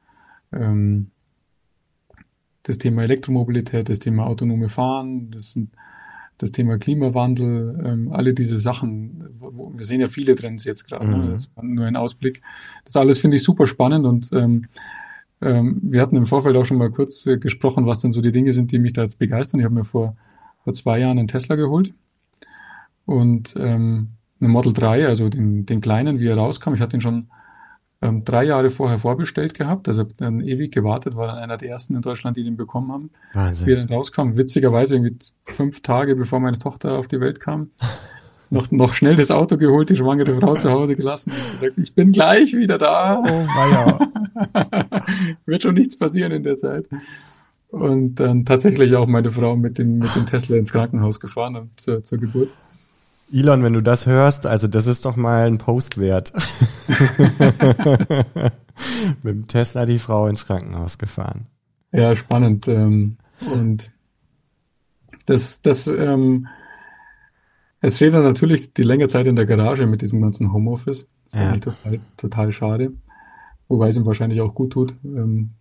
ähm, das Thema Elektromobilität, das Thema autonome Fahren, das, das Thema Klimawandel, ähm, alle diese Sachen. Wir sehen ja viele Trends jetzt gerade. Ne? Mhm. Ne? Nur ein Ausblick. Das alles finde ich super spannend und ähm, wir hatten im Vorfeld auch schon mal kurz äh, gesprochen, was denn so die Dinge sind, die mich da jetzt begeistern. Ich habe mir vor, vor zwei Jahren einen Tesla geholt und ähm, einen Model 3, also den, den kleinen, wie er rauskam. Ich hatte ihn schon ähm, drei Jahre vorher vorbestellt gehabt, also dann ewig gewartet, war dann einer der ersten in Deutschland, die den bekommen haben. Wahnsinn. Wie er dann rauskam, witzigerweise irgendwie fünf Tage bevor meine Tochter auf die Welt kam. noch, noch schnell das Auto geholt, die schwangere Frau zu Hause gelassen und gesagt, ich bin gleich wieder da. Oh, ja. Wird schon nichts passieren in der Zeit. Und dann tatsächlich auch meine Frau mit dem, mit dem Tesla ins Krankenhaus gefahren zur, zur Geburt. Elon, wenn du das hörst, also das ist doch mal ein Post wert. Mit dem Tesla die Frau ins Krankenhaus gefahren. Ja, spannend. Ähm, und das, das, ähm, es steht dann natürlich die längere Zeit in der Garage mit diesem ganzen Homeoffice. Das ist ja. eigentlich total, total schade. Wobei es ihm wahrscheinlich auch gut tut, ähm,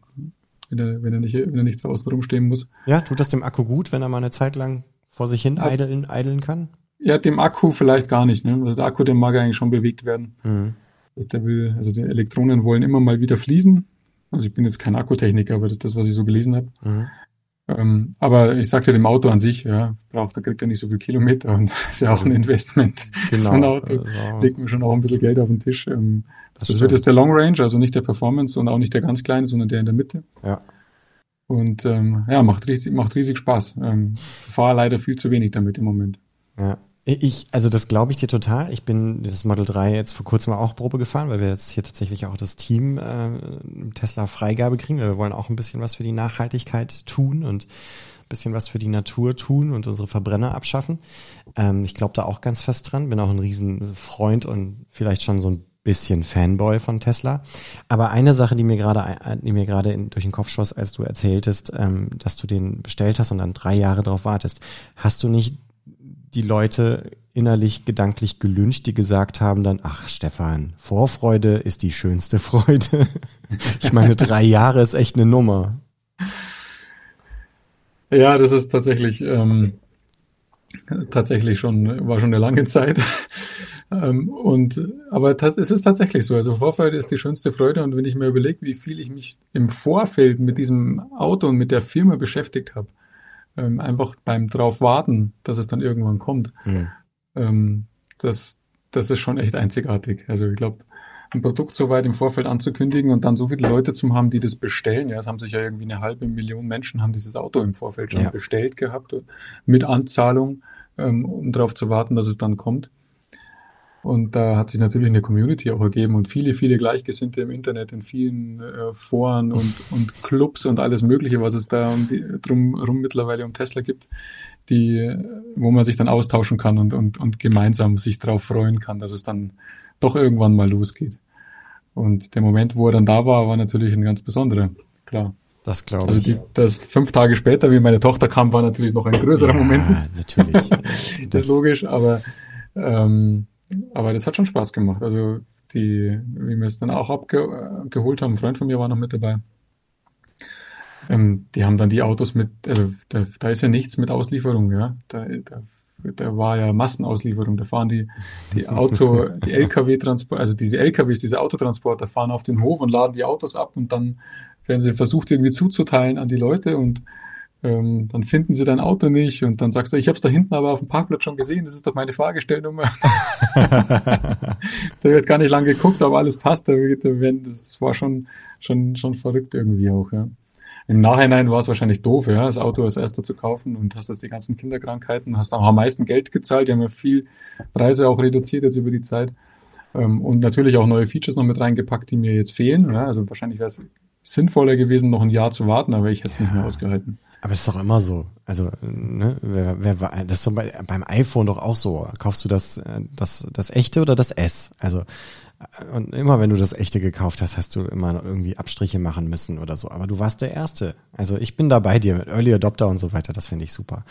wenn, er, wenn, er nicht, wenn er nicht draußen rumstehen muss. Ja, tut das dem Akku gut, wenn er mal eine Zeit lang vor sich hin eideln, eideln kann? Ja, dem Akku vielleicht gar nicht. Ne? Also der Akku, der mag eigentlich schon bewegt werden. Mhm. Also der will, also die Elektronen wollen immer mal wieder fließen. Also ich bin jetzt kein Akkutechniker, aber das ist das, was ich so gelesen habe. Mhm. Ähm, aber ich sagte dem Auto an sich, ja, braucht, da kriegt er nicht so viel Kilometer und das ist ja auch ein Investment. Genau. So ein Auto also. legt mir schon auch ein bisschen Geld auf den Tisch. Ähm, das, das wird jetzt der Long Range, also nicht der Performance und auch nicht der ganz kleine, sondern der in der Mitte. Ja. Und ähm, ja, macht riesig, macht riesig Spaß. Ähm, fahre leider viel zu wenig damit im Moment. Ja. Ich, also das glaube ich dir total. Ich bin das Model 3 jetzt vor kurzem auch Probe gefahren, weil wir jetzt hier tatsächlich auch das Team äh, Tesla Freigabe kriegen. Wir wollen auch ein bisschen was für die Nachhaltigkeit tun und ein bisschen was für die Natur tun und unsere Verbrenner abschaffen. Ähm, ich glaube da auch ganz fest dran. Bin auch ein Riesenfreund und vielleicht schon so ein bisschen Fanboy von Tesla. Aber eine Sache, die mir gerade, die mir gerade durch den Kopf schoss, als du erzähltest, ähm, dass du den bestellt hast und dann drei Jahre drauf wartest, hast du nicht die Leute innerlich gedanklich gelünscht, die gesagt haben dann, ach Stefan, Vorfreude ist die schönste Freude. ich meine, drei Jahre ist echt eine Nummer. Ja, das ist tatsächlich, ähm, tatsächlich schon, war schon eine lange Zeit. ähm, und, aber es ist tatsächlich so. Also Vorfreude ist die schönste Freude. Und wenn ich mir überlege, wie viel ich mich im Vorfeld mit diesem Auto und mit der Firma beschäftigt habe, ähm, einfach beim drauf warten, dass es dann irgendwann kommt. Mhm. Ähm, das, das ist schon echt einzigartig. Also ich glaube, ein Produkt so weit im Vorfeld anzukündigen und dann so viele Leute zu haben, die das bestellen. Ja, es haben sich ja irgendwie eine halbe Million Menschen haben dieses Auto im Vorfeld schon ja. bestellt gehabt mit Anzahlung, ähm, um darauf zu warten, dass es dann kommt. Und da hat sich natürlich eine Community auch ergeben und viele, viele Gleichgesinnte im Internet, in vielen äh, Foren und, und Clubs und alles Mögliche, was es da um die, drum rum mittlerweile um Tesla gibt, die, wo man sich dann austauschen kann und, und, und gemeinsam sich darauf freuen kann, dass es dann doch irgendwann mal losgeht. Und der Moment, wo er dann da war, war natürlich ein ganz besonderer, klar. Das glaube also ich. das fünf Tage später, wie meine Tochter kam, war natürlich noch ein größerer ja, Moment. Das, natürlich. das, das ist logisch, aber ähm, aber das hat schon Spaß gemacht. Also die, wie wir es dann auch abgeholt haben, ein Freund von mir war noch mit dabei. Ähm, die haben dann die Autos mit, also da, da ist ja nichts mit Auslieferung, ja. Da, da, da war ja Massenauslieferung. Da fahren die, die Auto, die LKW-Transport, also diese LKWs, diese Autotransporter fahren auf den Hof und laden die Autos ab und dann werden sie versucht irgendwie zuzuteilen an die Leute und ähm, dann finden sie dein Auto nicht und dann sagst du, ich habe es da hinten aber auf dem Parkplatz schon gesehen, das ist doch meine Fahrgestellnummer. da wird gar nicht lang geguckt, ob alles passt. Da wird, das, das war schon, schon, schon verrückt irgendwie auch, ja. Im Nachhinein war es wahrscheinlich doof, ja, das Auto als erster zu kaufen und hast jetzt die ganzen Kinderkrankheiten, hast auch am meisten Geld gezahlt, die haben ja viel Preise auch reduziert jetzt über die Zeit. Ähm, und natürlich auch neue Features noch mit reingepackt, die mir jetzt fehlen. Ja, also wahrscheinlich wäre es sinnvoller gewesen, noch ein Jahr zu warten, aber ich hätte es ja. nicht mehr ausgehalten. Aber es ist doch immer so. Also, ne, wer, wer, das ist so bei, beim iPhone doch auch so. Kaufst du das, äh, das, das echte oder das S? Also, äh, und immer wenn du das echte gekauft hast, hast du immer irgendwie Abstriche machen müssen oder so. Aber du warst der Erste. Also ich bin da bei dir mit Early Adopter und so weiter. Das finde ich super.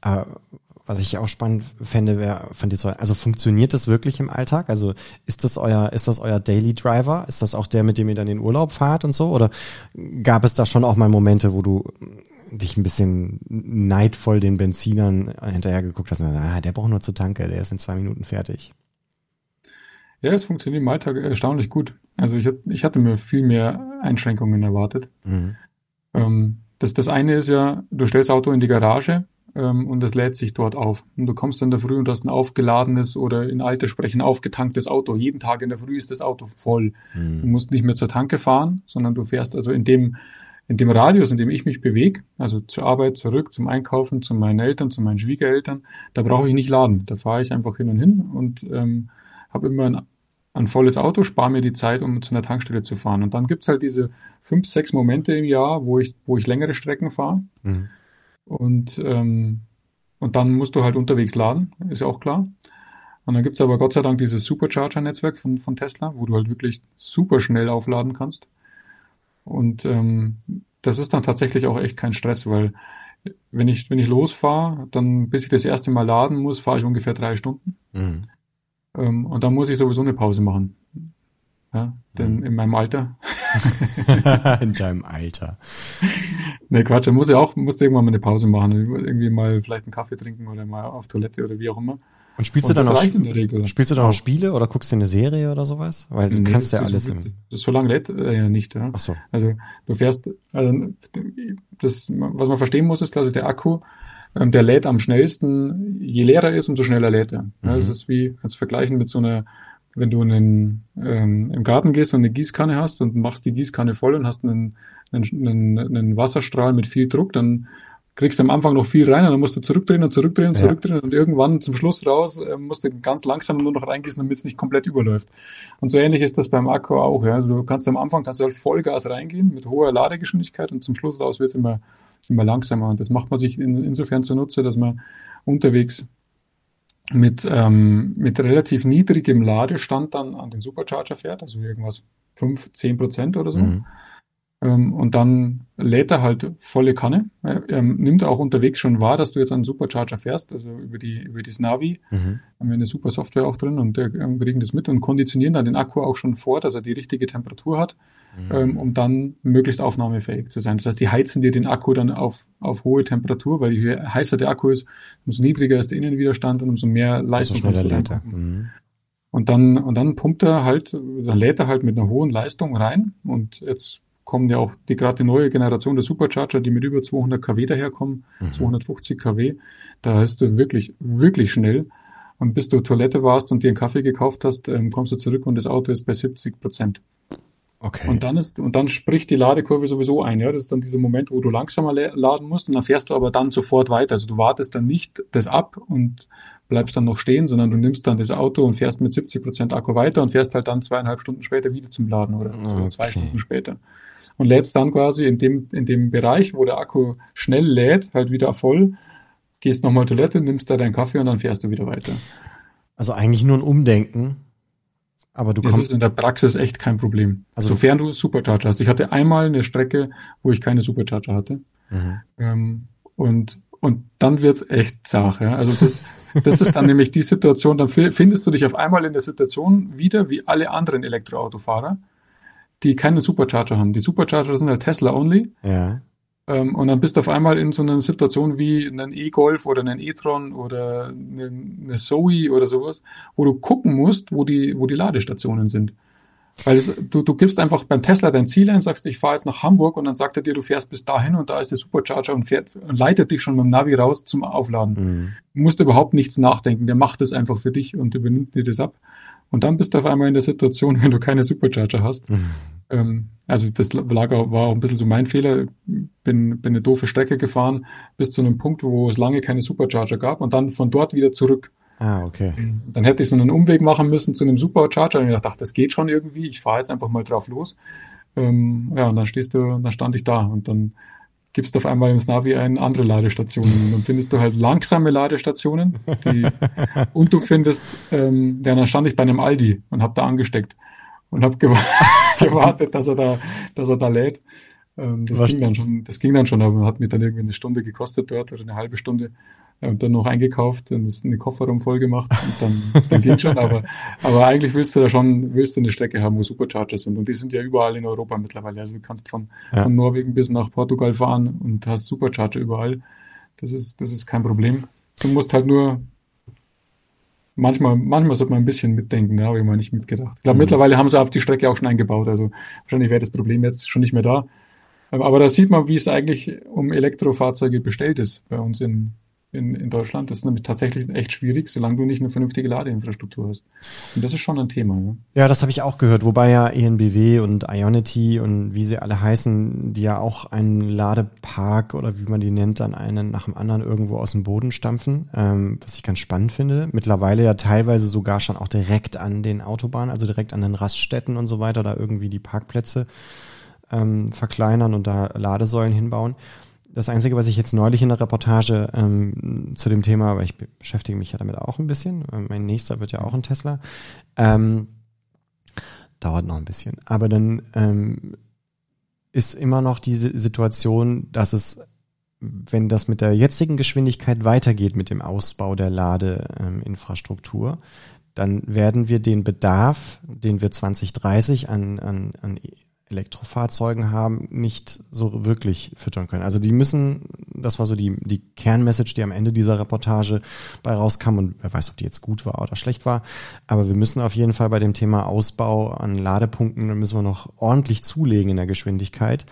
Aber was ich auch spannend fände, wäre von dir so, also funktioniert das wirklich im Alltag? Also ist das euer, ist das euer Daily Driver? Ist das auch der, mit dem ihr dann in den Urlaub fahrt und so? Oder gab es da schon auch mal Momente, wo du dich ein bisschen neidvoll den Benzinern hinterher geguckt hast und gesagt, ah, der braucht nur zur Tanke, der ist in zwei Minuten fertig. Ja, es funktioniert im Alltag erstaunlich gut. Also ich, ich hatte mir viel mehr Einschränkungen erwartet. Mhm. Ähm, das, das eine ist ja, du stellst Auto in die Garage ähm, und es lädt sich dort auf. Und du kommst dann in der Früh und hast ein aufgeladenes oder in alter Sprechen aufgetanktes Auto. Jeden Tag in der Früh ist das Auto voll. Mhm. Du musst nicht mehr zur Tanke fahren, sondern du fährst also in dem, in dem Radius, in dem ich mich bewege, also zur Arbeit, zurück, zum Einkaufen, zu meinen Eltern, zu meinen Schwiegereltern, da brauche ich nicht laden. Da fahre ich einfach hin und hin und ähm, habe immer ein, ein volles Auto, spare mir die Zeit, um zu einer Tankstelle zu fahren. Und dann gibt's halt diese fünf, sechs Momente im Jahr, wo ich, wo ich längere Strecken fahre. Mhm. Und, ähm, und dann musst du halt unterwegs laden, ist ja auch klar. Und dann gibt's aber Gott sei Dank dieses Supercharger-Netzwerk von, von Tesla, wo du halt wirklich super schnell aufladen kannst. Und ähm, das ist dann tatsächlich auch echt kein Stress, weil wenn ich, wenn ich losfahre, dann bis ich das erste Mal laden muss, fahre ich ungefähr drei Stunden. Mhm. Ähm, und dann muss ich sowieso eine Pause machen. Ja, denn mhm. in meinem Alter. in deinem Alter. Ne, Quatsch, dann muss ich auch, musste irgendwann mal eine Pause machen. Irgendwie mal vielleicht einen Kaffee trinken oder mal auf Toilette oder wie auch immer. Und spielst und du dann auch, spielst du dann auch Spiele oder guckst du eine Serie oder sowas? Weil du nee, kannst ja alles so, im... So lange lädt äh, ja nicht, ja. Ach so. Also, du fährst, also, das, was man verstehen muss, ist quasi der Akku, ähm, der lädt am schnellsten, je leerer ist, umso schneller lädt er. Mhm. Das ist wie, kannst du vergleichen mit so einer, wenn du einen, ähm, im Garten gehst und eine Gießkanne hast und machst die Gießkanne voll und hast einen, einen, einen, einen Wasserstrahl mit viel Druck, dann kriegst du am Anfang noch viel rein und dann musst du zurückdrehen und zurückdrehen und ja. zurückdrehen und irgendwann zum Schluss raus äh, musst du ganz langsam nur noch reingießen, damit es nicht komplett überläuft. Und so ähnlich ist das beim Akku auch. Ja. Also du kannst am Anfang kannst du halt Vollgas reingehen mit hoher Ladegeschwindigkeit und zum Schluss raus wird es immer, immer langsamer. Und das macht man sich in, insofern zunutze, dass man unterwegs mit, ähm, mit relativ niedrigem Ladestand dann an den Supercharger fährt, also irgendwas 5, 10 Prozent oder so. Mhm. Ähm, und dann lädt er halt volle Kanne. Er, er, nimmt auch unterwegs schon wahr, dass du jetzt einen Supercharger fährst, also über die über das Navi. Mhm. Haben wir eine super Software auch drin und der, ähm, kriegen das mit und konditionieren dann den Akku auch schon vor, dass er die richtige Temperatur hat, mhm. ähm, um dann möglichst aufnahmefähig zu sein. Das heißt, die heizen dir den Akku dann auf, auf hohe Temperatur, weil je heißer der Akku ist, umso niedriger ist der Innenwiderstand und umso mehr Leistung kannst du dann mhm. Und dann, und dann pumpt er halt, dann lädt er halt mit einer hohen Leistung rein und jetzt kommen ja auch die gerade die neue Generation der Supercharger, die mit über 200 kW daherkommen, mhm. 250 kW. Da hast du wirklich, wirklich schnell. Und bis du Toilette warst und dir einen Kaffee gekauft hast, ähm, kommst du zurück und das Auto ist bei 70 Prozent. Okay. Und dann ist, und dann spricht die Ladekurve sowieso ein, ja. Das ist dann dieser Moment, wo du langsamer laden musst und dann fährst du aber dann sofort weiter. Also du wartest dann nicht das ab und bleibst dann noch stehen, sondern du nimmst dann das Auto und fährst mit 70 Prozent Akku weiter und fährst halt dann zweieinhalb Stunden später wieder zum Laden oder so okay. zwei Stunden später und lädst dann quasi in dem, in dem Bereich, wo der Akku schnell lädt, halt wieder voll, gehst nochmal Toilette, nimmst da deinen Kaffee und dann fährst du wieder weiter. Also eigentlich nur ein Umdenken. Aber du das ist in der Praxis echt kein Problem. Also sofern du Supercharger hast. Ich hatte einmal eine Strecke, wo ich keine Supercharger hatte. Mhm. Ähm, und, und dann wird's echt zart. Ja? Also das, das ist dann nämlich die Situation, dann findest du dich auf einmal in der Situation wieder wie alle anderen Elektroautofahrer die keine Supercharger haben. Die Supercharger sind halt Tesla only. Ja. Ähm, und dann bist du auf einmal in so einer Situation wie einen E-Golf oder einen e-tron oder eine, eine Zoe oder sowas, wo du gucken musst, wo die, wo die Ladestationen sind. Weil es, du, du gibst einfach beim Tesla dein Ziel ein, sagst, ich fahre jetzt nach Hamburg und dann sagt er dir, du fährst bis dahin und da ist der Supercharger und fährt und leitet dich schon mit dem Navi raus zum Aufladen. Mhm. Du musst überhaupt nichts nachdenken, der macht das einfach für dich und übernimmt dir das ab. Und dann bist du auf einmal in der Situation, wenn du keine Supercharger hast. Mhm. Ähm, also das Lager war auch ein bisschen so mein Fehler. Bin, bin eine doofe Strecke gefahren bis zu einem Punkt, wo es lange keine Supercharger gab und dann von dort wieder zurück. Ah, okay. Dann hätte ich so einen Umweg machen müssen zu einem Supercharger und ich dachte, das geht schon irgendwie. Ich fahre jetzt einfach mal drauf los. Ähm, ja, und dann stehst du, dann stand ich da und dann gibst du auf einmal ins Navi ein andere Ladestationen. Und dann findest du halt langsame Ladestationen. Die, und du findest, ähm, ja, dann stand ich bei einem Aldi und habe da angesteckt und habe gewartet, dass er da, dass er da lädt. Ähm, das Was? ging dann schon, das ging dann schon, aber hat mir dann irgendwie eine Stunde gekostet dort oder eine halbe Stunde und dann noch eingekauft und eine Kofferraum voll gemacht und dann, dann ging schon. Aber, aber eigentlich willst du da schon, willst du eine Strecke haben, wo Supercharger sind. Und die sind ja überall in Europa mittlerweile. Also du kannst von, ja. von Norwegen bis nach Portugal fahren und hast Supercharger überall. Das ist, das ist kein Problem. Du musst halt nur manchmal, manchmal sollte man ein bisschen mitdenken, da habe ich mal nicht mitgedacht. Ich glaube, mhm. mittlerweile haben sie auf die Strecke auch schon eingebaut. Also wahrscheinlich wäre das Problem jetzt schon nicht mehr da. Aber da sieht man, wie es eigentlich um Elektrofahrzeuge bestellt ist bei uns in, in, in Deutschland. Das ist nämlich tatsächlich echt schwierig, solange du nicht eine vernünftige Ladeinfrastruktur hast. Und das ist schon ein Thema. Ja, ja das habe ich auch gehört, wobei ja ENBW und Ionity und wie sie alle heißen, die ja auch einen Ladepark oder wie man die nennt, dann einen nach dem anderen irgendwo aus dem Boden stampfen, ähm, was ich ganz spannend finde. Mittlerweile ja teilweise sogar schon auch direkt an den Autobahnen, also direkt an den Raststätten und so weiter, da irgendwie die Parkplätze ähm, verkleinern und da Ladesäulen hinbauen. Das Einzige, was ich jetzt neulich in der Reportage ähm, zu dem Thema, weil ich beschäftige mich ja damit auch ein bisschen, äh, mein nächster wird ja auch ein Tesla, ähm, dauert noch ein bisschen. Aber dann ähm, ist immer noch diese Situation, dass es, wenn das mit der jetzigen Geschwindigkeit weitergeht mit dem Ausbau der Ladeinfrastruktur, dann werden wir den Bedarf, den wir 2030 an, an, an Elektrofahrzeugen haben, nicht so wirklich füttern können. Also die müssen, das war so die, die Kernmessage, die am Ende dieser Reportage bei rauskam und wer weiß, ob die jetzt gut war oder schlecht war, aber wir müssen auf jeden Fall bei dem Thema Ausbau an Ladepunkten, da müssen wir noch ordentlich zulegen in der Geschwindigkeit,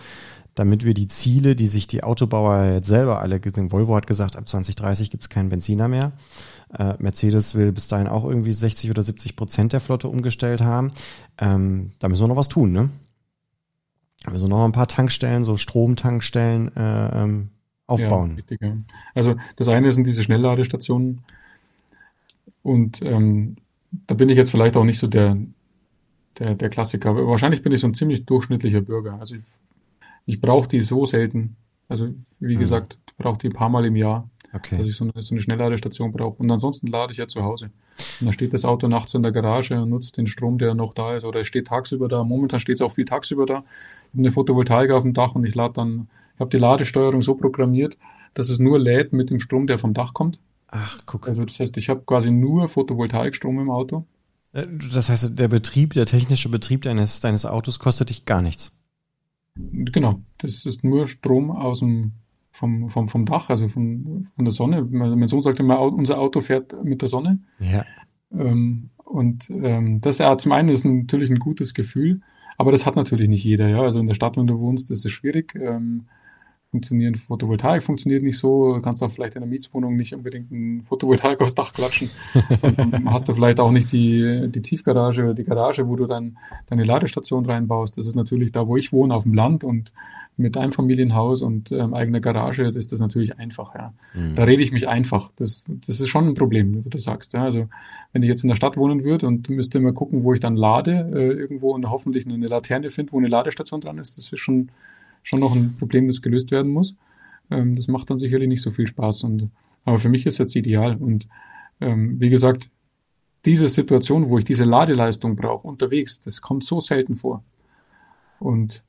damit wir die Ziele, die sich die Autobauer jetzt selber alle gesehen, Volvo hat gesagt, ab 2030 gibt es keinen Benziner mehr, äh, Mercedes will bis dahin auch irgendwie 60 oder 70 Prozent der Flotte umgestellt haben. Ähm, da müssen wir noch was tun, ne? Also noch ein paar Tankstellen, so Stromtankstellen äh, ähm, aufbauen. Ja, richtig, ja. Also das eine sind diese Schnellladestationen und ähm, da bin ich jetzt vielleicht auch nicht so der, der, der Klassiker. Aber wahrscheinlich bin ich so ein ziemlich durchschnittlicher Bürger. Also ich, ich brauche die so selten. Also wie mhm. gesagt, ich brauche die ein paar Mal im Jahr. Okay. Dass ich so eine, so eine Schnellladestation brauche. Und ansonsten lade ich ja zu Hause. Und dann steht das Auto nachts in der Garage und nutzt den Strom, der noch da ist. Oder es steht tagsüber da. Momentan steht es auch viel tagsüber da. Ich habe eine Photovoltaik auf dem Dach und ich lade dann, ich habe die Ladesteuerung so programmiert, dass es nur lädt mit dem Strom, der vom Dach kommt. Ach, guck. Also das heißt, ich habe quasi nur Photovoltaikstrom im Auto. Äh, das heißt, der Betrieb, der technische Betrieb deines, deines Autos kostet dich gar nichts. Genau, das ist nur Strom aus dem vom, vom, vom Dach, also von, von der Sonne. Mein Sohn sagte immer, unser Auto fährt mit der Sonne. Ja. Ähm, und ähm, das ja, zum einen ist natürlich ein gutes Gefühl, aber das hat natürlich nicht jeder. Ja, also in der Stadt, wenn du wohnst, ist es schwierig. Ähm, funktionieren Photovoltaik funktioniert nicht so. Kannst auch vielleicht in der Mietswohnung nicht unbedingt ein Photovoltaik aufs Dach klatschen. Dann hast du vielleicht auch nicht die, die Tiefgarage oder die Garage, wo du dann deine Ladestation reinbaust. Das ist natürlich da, wo ich wohne, auf dem Land und mit einem Familienhaus und ähm, eigener Garage ist das natürlich einfach. Ja. Mhm. Da rede ich mich einfach. Das, das ist schon ein Problem, wie du sagst. Ja. Also wenn ich jetzt in der Stadt wohnen würde und müsste immer gucken, wo ich dann lade, äh, irgendwo und hoffentlich eine Laterne finde, wo eine Ladestation dran ist, das ist schon schon noch ein Problem, das gelöst werden muss. Ähm, das macht dann sicherlich nicht so viel Spaß. Und, aber für mich ist jetzt ideal. Und ähm, wie gesagt, diese Situation, wo ich diese Ladeleistung brauche, unterwegs, das kommt so selten vor. Und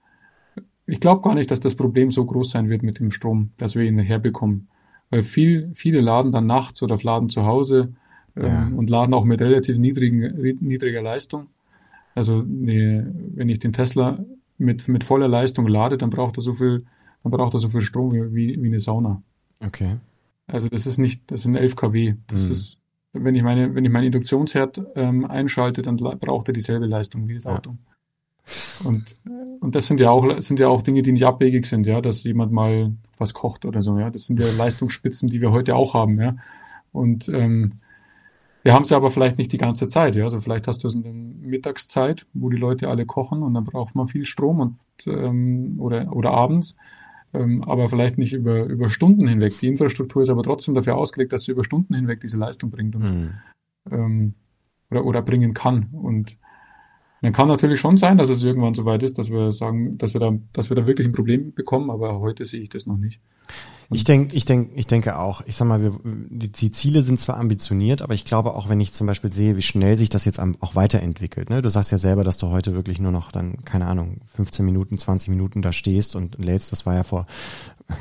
ich glaube gar nicht, dass das Problem so groß sein wird mit dem Strom, dass wir ihn herbekommen. Weil viel, viele laden dann nachts oder laden zu Hause ähm, ja. und laden auch mit relativ niedrigen, niedriger Leistung. Also ne, wenn ich den Tesla mit, mit voller Leistung ladet, dann braucht er so viel, dann braucht er so viel Strom wie, wie, wie eine Sauna. Okay. Also das ist nicht, das sind 11 kW. Das mhm. ist, wenn ich meine, wenn ich meinen Induktionsherd ähm, einschalte, dann braucht er dieselbe Leistung wie das Auto. Und, und das sind ja auch, sind ja auch Dinge, die nicht abwegig sind, ja, dass jemand mal was kocht oder so, ja. Das sind ja Leistungsspitzen, die wir heute auch haben, ja. Und ähm, wir haben es aber vielleicht nicht die ganze Zeit, ja. Also vielleicht hast du es in der Mittagszeit, wo die Leute alle kochen und dann braucht man viel Strom und ähm, oder, oder abends, ähm, aber vielleicht nicht über, über Stunden hinweg. Die Infrastruktur ist aber trotzdem dafür ausgelegt, dass sie über Stunden hinweg diese Leistung bringt und, mhm. ähm, oder, oder bringen kann. Und dann kann natürlich schon sein, dass es irgendwann so weit ist, dass wir sagen, dass wir da, dass wir da wirklich ein Problem bekommen, aber heute sehe ich das noch nicht. Ich denke, ich denke, ich denke auch. Ich sag mal, wir, die, die, Ziele sind zwar ambitioniert, aber ich glaube auch, wenn ich zum Beispiel sehe, wie schnell sich das jetzt auch weiterentwickelt. Ne? Du sagst ja selber, dass du heute wirklich nur noch dann, keine Ahnung, 15 Minuten, 20 Minuten da stehst und lädst. Das war ja vor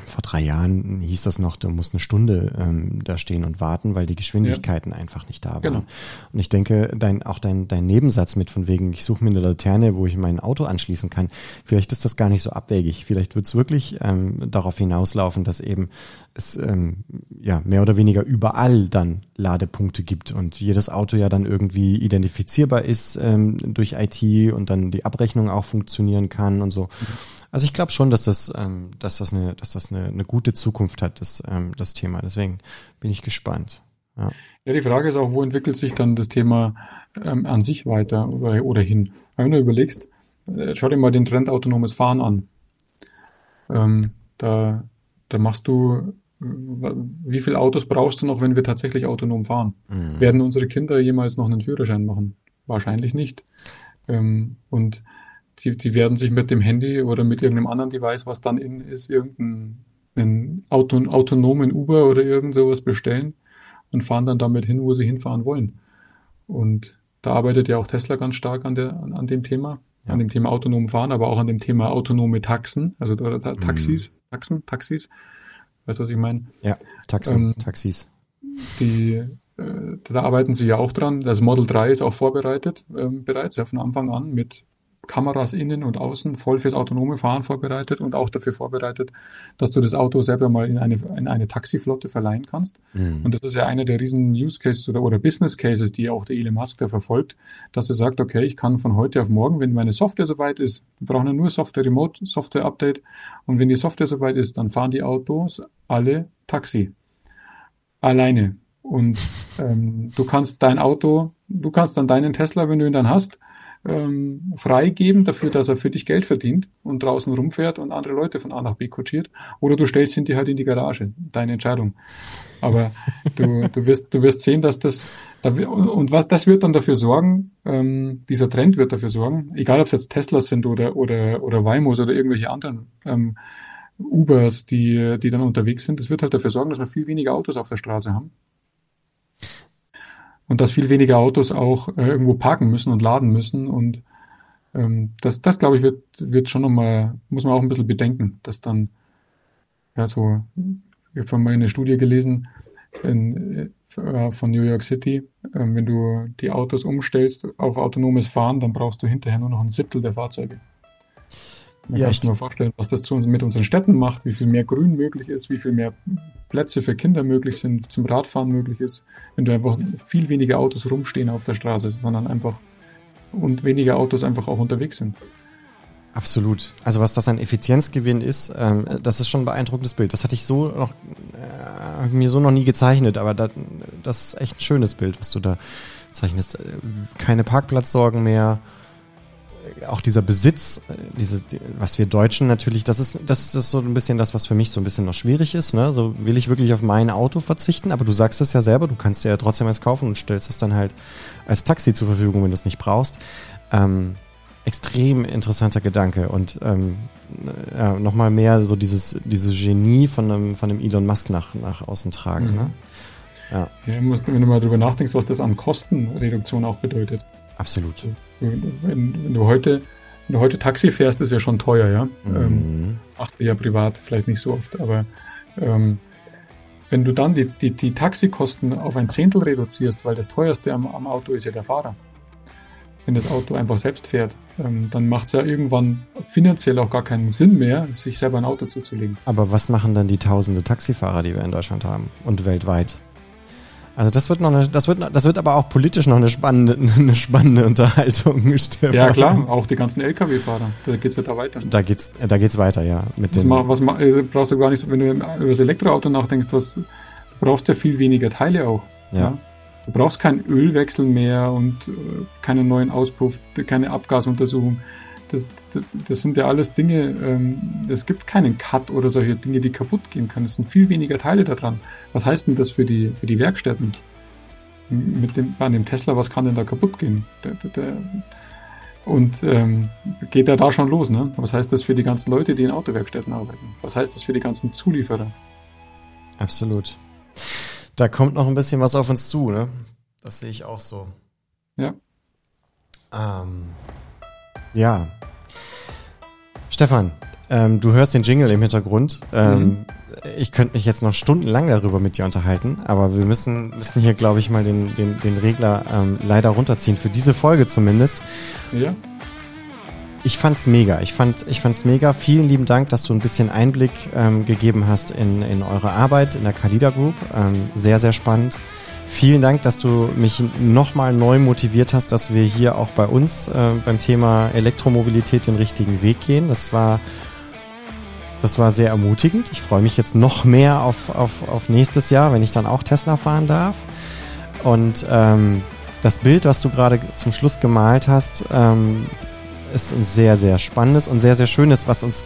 vor drei Jahren hieß das noch, du musst eine Stunde ähm, da stehen und warten, weil die Geschwindigkeiten ja. einfach nicht da waren. Genau. Und ich denke, dein, auch dein, dein Nebensatz mit von wegen, ich suche mir eine Laterne, wo ich mein Auto anschließen kann, vielleicht ist das gar nicht so abwegig. Vielleicht wird es wirklich ähm, darauf hinauslaufen, dass eben es ähm, ja mehr oder weniger überall dann Ladepunkte gibt und jedes Auto ja dann irgendwie identifizierbar ist ähm, durch IT und dann die Abrechnung auch funktionieren kann und so. Mhm. Also ich glaube schon, dass das, ähm, dass das eine, dass das eine, eine gute Zukunft hat, das, ähm, das Thema. Deswegen bin ich gespannt. Ja. ja, die Frage ist auch, wo entwickelt sich dann das Thema ähm, an sich weiter oder, oder hin? Wenn du überlegst, äh, schau dir mal den Trend autonomes Fahren an. Ähm, da, da machst du, wie viele Autos brauchst du noch, wenn wir tatsächlich autonom fahren? Mhm. Werden unsere Kinder jemals noch einen Führerschein machen? Wahrscheinlich nicht. Ähm, und die, die werden sich mit dem Handy oder mit irgendeinem anderen Device, was dann in ist, irgendeinen Auto, autonomen Uber oder irgend sowas bestellen und fahren dann damit hin, wo sie hinfahren wollen. Und da arbeitet ja auch Tesla ganz stark an, der, an, an dem Thema, ja. an dem Thema autonom fahren, aber auch an dem Thema autonome Taxen, also oder Taxis, mhm. Taxen, Taxis. Weißt du, was ich meine? Ja, Taxen, ähm, Taxis. Die, äh, da arbeiten sie ja auch dran. Das Model 3 ist auch vorbereitet ähm, bereits, ja von Anfang an mit Kameras innen und außen voll fürs autonome Fahren vorbereitet und auch dafür vorbereitet, dass du das Auto selber mal in eine, in eine Taxiflotte verleihen kannst. Mhm. Und das ist ja einer der riesen Use Cases oder, oder Business Cases, die auch der Elon Musk da verfolgt, dass er sagt, okay, ich kann von heute auf morgen, wenn meine Software soweit ist, wir brauchen ja nur Software Remote, Software Update und wenn die Software soweit ist, dann fahren die Autos alle Taxi. Alleine. Und ähm, du kannst dein Auto, du kannst dann deinen Tesla, wenn du ihn dann hast, ähm, freigeben dafür, dass er für dich Geld verdient und draußen rumfährt und andere Leute von A nach B kutschiert. Oder du stellst ihn dir halt in die Garage. Deine Entscheidung. Aber du, du, wirst, du wirst sehen, dass das, und was, das wird dann dafür sorgen, ähm, dieser Trend wird dafür sorgen, egal ob es jetzt Teslas sind oder, oder, oder Waymos oder irgendwelche anderen ähm, Ubers, die, die dann unterwegs sind, das wird halt dafür sorgen, dass wir viel weniger Autos auf der Straße haben und dass viel weniger Autos auch äh, irgendwo parken müssen und laden müssen. Und ähm, das, das glaube ich, wird, wird schon nochmal, muss man auch ein bisschen bedenken, dass dann, ja, so, ich habe mal eine Studie gelesen in, äh, von New York City, äh, wenn du die Autos umstellst auf autonomes Fahren, dann brauchst du hinterher nur noch ein Siebtel der Fahrzeuge. Man ja, kann sich mal vorstellen, was das mit unseren Städten macht, wie viel mehr Grün möglich ist, wie viel mehr Plätze für Kinder möglich sind, zum Radfahren möglich ist, wenn du einfach viel weniger Autos rumstehen auf der Straße, sondern einfach und weniger Autos einfach auch unterwegs sind. Absolut. Also was das an Effizienzgewinn ist, ähm, das ist schon ein beeindruckendes Bild. Das hatte ich so noch äh, mir so noch nie gezeichnet, aber da, das ist echt ein schönes Bild, was du da zeichnest. Keine Parkplatzsorgen mehr, auch dieser Besitz, äh, diese, was wir Deutschen natürlich, das ist, das ist so ein bisschen das, was für mich so ein bisschen noch schwierig ist. Ne? So will ich wirklich auf mein Auto verzichten, aber du sagst es ja selber, du kannst dir ja trotzdem eins kaufen und stellst es dann halt als Taxi zur Verfügung, wenn du es nicht brauchst. Ähm, extrem interessanter Gedanke und ähm, ja, nochmal mehr so dieses, dieses Genie von einem, von einem Elon Musk nach, nach außen tragen. Mhm. Ne? Ja. ja wenn du mal drüber nachdenkst, was das an Kostenreduktion auch bedeutet. Absolut. Wenn, wenn, du heute, wenn du heute Taxi fährst, ist ja schon teuer, ja. Mhm. Ähm, machst du ja privat vielleicht nicht so oft, aber ähm, wenn du dann die, die, die Taxikosten auf ein Zehntel reduzierst, weil das teuerste am, am Auto ist ja der Fahrer. Wenn das Auto einfach selbst fährt, ähm, dann macht es ja irgendwann finanziell auch gar keinen Sinn mehr, sich selber ein Auto zuzulegen. Aber was machen dann die tausende Taxifahrer, die wir in Deutschland haben und weltweit? Also das wird noch eine, das wird, das wird aber auch politisch noch eine spannende, eine spannende Unterhaltung. Stefan. Ja klar, auch die ganzen LKW-Fahrer, da geht's ja da weiter. Da geht's, da geht's weiter, ja. Mit was, dem was also brauchst du gar nicht, wenn du über das Elektroauto nachdenkst, was, du brauchst ja viel weniger Teile auch. Ja. ja? Du brauchst keinen Ölwechsel mehr und äh, keinen neuen Auspuff, keine Abgasuntersuchung das, das, das, sind ja alles Dinge, ähm, es gibt keinen Cut oder solche Dinge, die kaputt gehen können. Es sind viel weniger Teile daran. Was heißt denn das für die, für die Werkstätten? Mit dem, an dem Tesla, was kann denn da kaputt gehen? Der, der, der, und ähm, geht ja da schon los, ne? Was heißt das für die ganzen Leute, die in Autowerkstätten arbeiten? Was heißt das für die ganzen Zulieferer? Absolut. Da kommt noch ein bisschen was auf uns zu, ne? Das sehe ich auch so. Ja. Ähm, ja. Stefan, ähm, du hörst den Jingle im Hintergrund. Ähm, mhm. Ich könnte mich jetzt noch stundenlang darüber mit dir unterhalten, aber wir müssen, müssen hier, glaube ich, mal den, den, den Regler ähm, leider runterziehen, für diese Folge zumindest. Ja. Ich fand's mega. Ich fand, ich fand's mega. Vielen lieben Dank, dass du ein bisschen Einblick ähm, gegeben hast in, in eure Arbeit in der Kalida Group. Ähm, sehr, sehr spannend. Vielen Dank, dass du mich nochmal neu motiviert hast, dass wir hier auch bei uns äh, beim Thema Elektromobilität den richtigen Weg gehen. Das war Das war sehr ermutigend. Ich freue mich jetzt noch mehr auf, auf, auf nächstes Jahr, wenn ich dann auch Tesla fahren darf. Und ähm, das Bild, was du gerade zum Schluss gemalt hast, ähm, ist ein sehr, sehr spannendes und sehr, sehr schönes, was uns,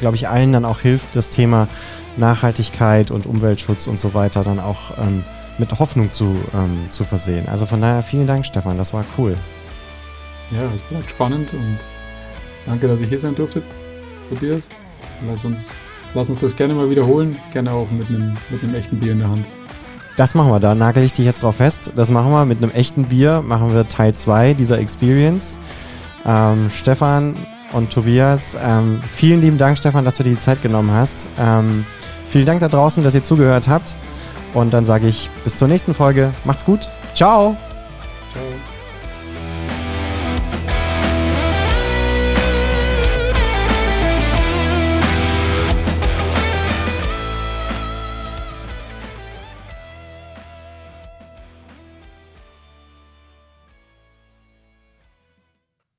glaube ich, allen dann auch hilft, das Thema Nachhaltigkeit und Umweltschutz und so weiter dann auch ähm, mit Hoffnung zu, ähm, zu versehen. Also von daher vielen Dank, Stefan, das war cool. Ja, es bleibt spannend und danke, dass ich hier sein durfte, Tobias. Lass uns, lass uns das gerne mal wiederholen, gerne auch mit einem, mit einem echten Bier in der Hand. Das machen wir, da nagel ich dich jetzt drauf fest. Das machen wir mit einem echten Bier, machen wir Teil 2 dieser Experience. Ähm, Stefan und Tobias, ähm, vielen lieben Dank, Stefan, dass du dir die Zeit genommen hast. Ähm, vielen Dank da draußen, dass ihr zugehört habt. Und dann sage ich bis zur nächsten Folge. Macht's gut. Ciao.